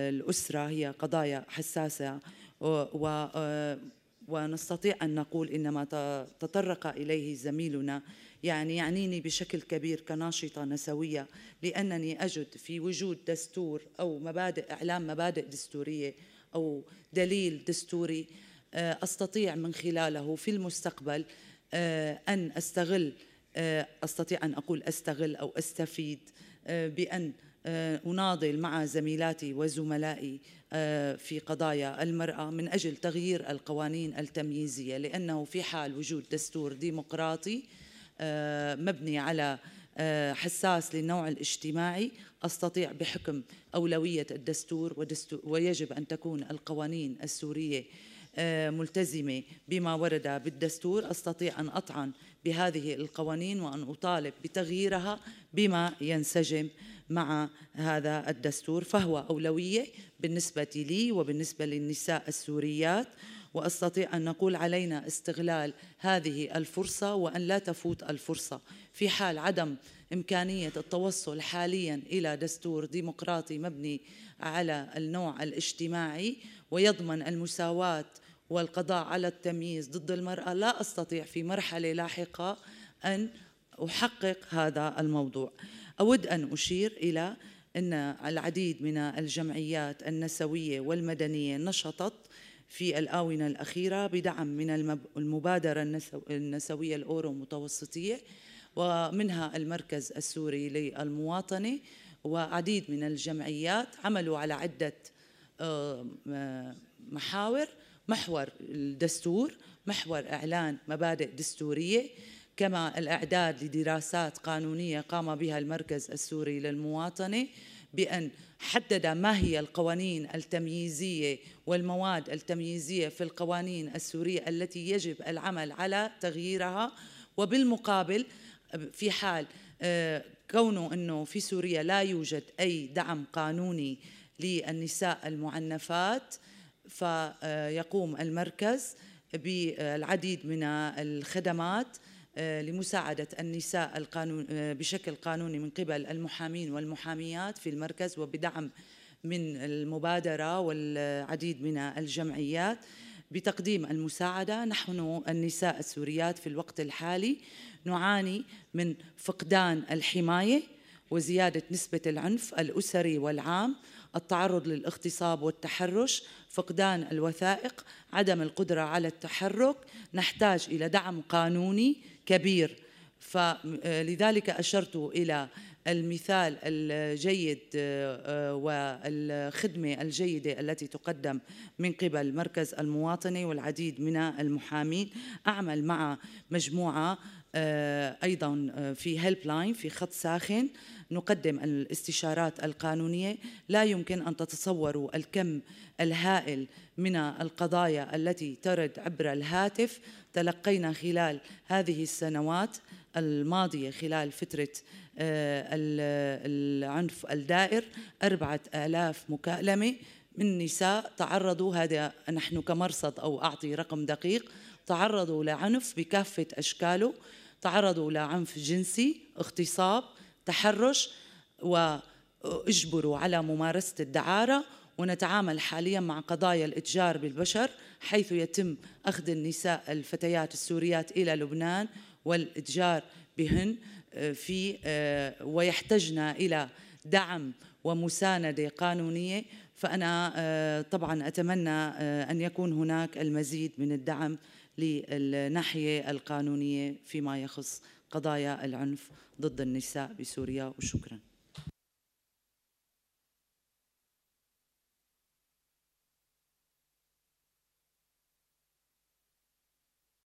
الأسرة هي قضايا حساسة ونستطيع أن نقول إن ما تطرق إليه زميلنا. يعني يعنيني بشكل كبير كناشطة نسوية لأنني أجد في وجود دستور أو مبادئ إعلام مبادئ دستورية أو دليل دستوري آه، أستطيع من خلاله في المستقبل آه، أن أستغل آه، أستطيع أن أقول أستغل أو أستفيد بأن أناضل مع زميلاتي وزملائي في قضايا المرأة من أجل تغيير القوانين التمييزية لأنه في حال وجود دستور ديمقراطي مبني على حساس للنوع الاجتماعي أستطيع بحكم أولوية الدستور ودستور ويجب أن تكون القوانين السورية ملتزمة بما ورد بالدستور. أستطيع أن أطعن بهذه القوانين وأن أطالب بتغييرها بما ينسجم. مع هذا الدستور فهو أولوية بالنسبة لي وبالنسبة للنساء السوريات. وأستطيع أن نقول علينا استغلال هذه الفرصة وأن لا تفوت الفرصة. في حال عدم إمكانية التوصل حاليا إلى دستور ديمقراطي مبني على النوع الاجتماعي ويضمن المساواة والقضاء على التمييز ضد المرأة لا أستطيع في مرحلة لاحقة أن أحقق هذا الموضوع. أود أن أشير إلى أن العديد من الجمعيات النسوية والمدنية نشطت في الآونة الأخيرة بدعم من المبادرة النسوية الأورو متوسطية ومنها المركز السوري للمواطنة وعديد من الجمعيات عملوا على عدة محاور محور الدستور محور إعلان مبادئ دستورية كما الإعداد لدراسات قانونية قام بها المركز السوري للمواطنة بأن حدد ما هي القوانين التمييزية والمواد التمييزية في القوانين السورية التي يجب العمل على تغييرها وبالمقابل في حال آه، كونه إنه في سوريا لا يوجد أي دعم قانوني للنساء المعنفات فيقوم المركز بالعديد من الخدمات لمساعدة النساء القانون آه، بشكل قانوني من قبل المحامين والمحاميات في المركز وبدعم من المبادرة والعديد من الجمعيات بتقديم المساعدة. نحن النساء السوريات في الوقت الحالي نعاني من فقدان الحماية وزيادة نسبة العنف الأسري والعام التعرض للاغتصاب والتحرش فقدان الوثائق عدم القدرة على التحرك. نحتاج إلى دعم قانوني كبير. فلذلك أشرت إلى المثال الجيد آه، والخدمة الجيدة التي تقدم من قبل مركز المواطنة والعديد من المحامين. أعمل مع مجموعة آه، أيضا آه، في هيلب لاين في خط ساخن. نقدم الاستشارات القانونية. لا يمكن أن تتصوروا الكم الهائل من القضايا التي ترد عبر الهاتف. تلقينا خلال هذه السنوات الماضية خلال فترة آه، العنف الدائر أربعة آلاف مكالمة من نساء تعرضوا هذا نحن كمرصد أو أعطي رقم دقيق تعرضوا لعنف بكافة أشكاله. تعرضوا لعنف جنسي اغتصاب تحرش واجبروا على ممارسة الدعارة. ونتعامل حاليا مع قضايا الإتجار بالبشر حيث يتم أخذ النساء الفتيات السوريات إلى لبنان والإتجار بهن آه، في آه، ويحتجنا إلى دعم ومساندة قانونية. فأنا آه، طبعا أتمنى أن يكون هناك المزيد من الدعم للناحية القانونية فيما يخص قضايا العنف ضد النساء بسوريا وشكرا.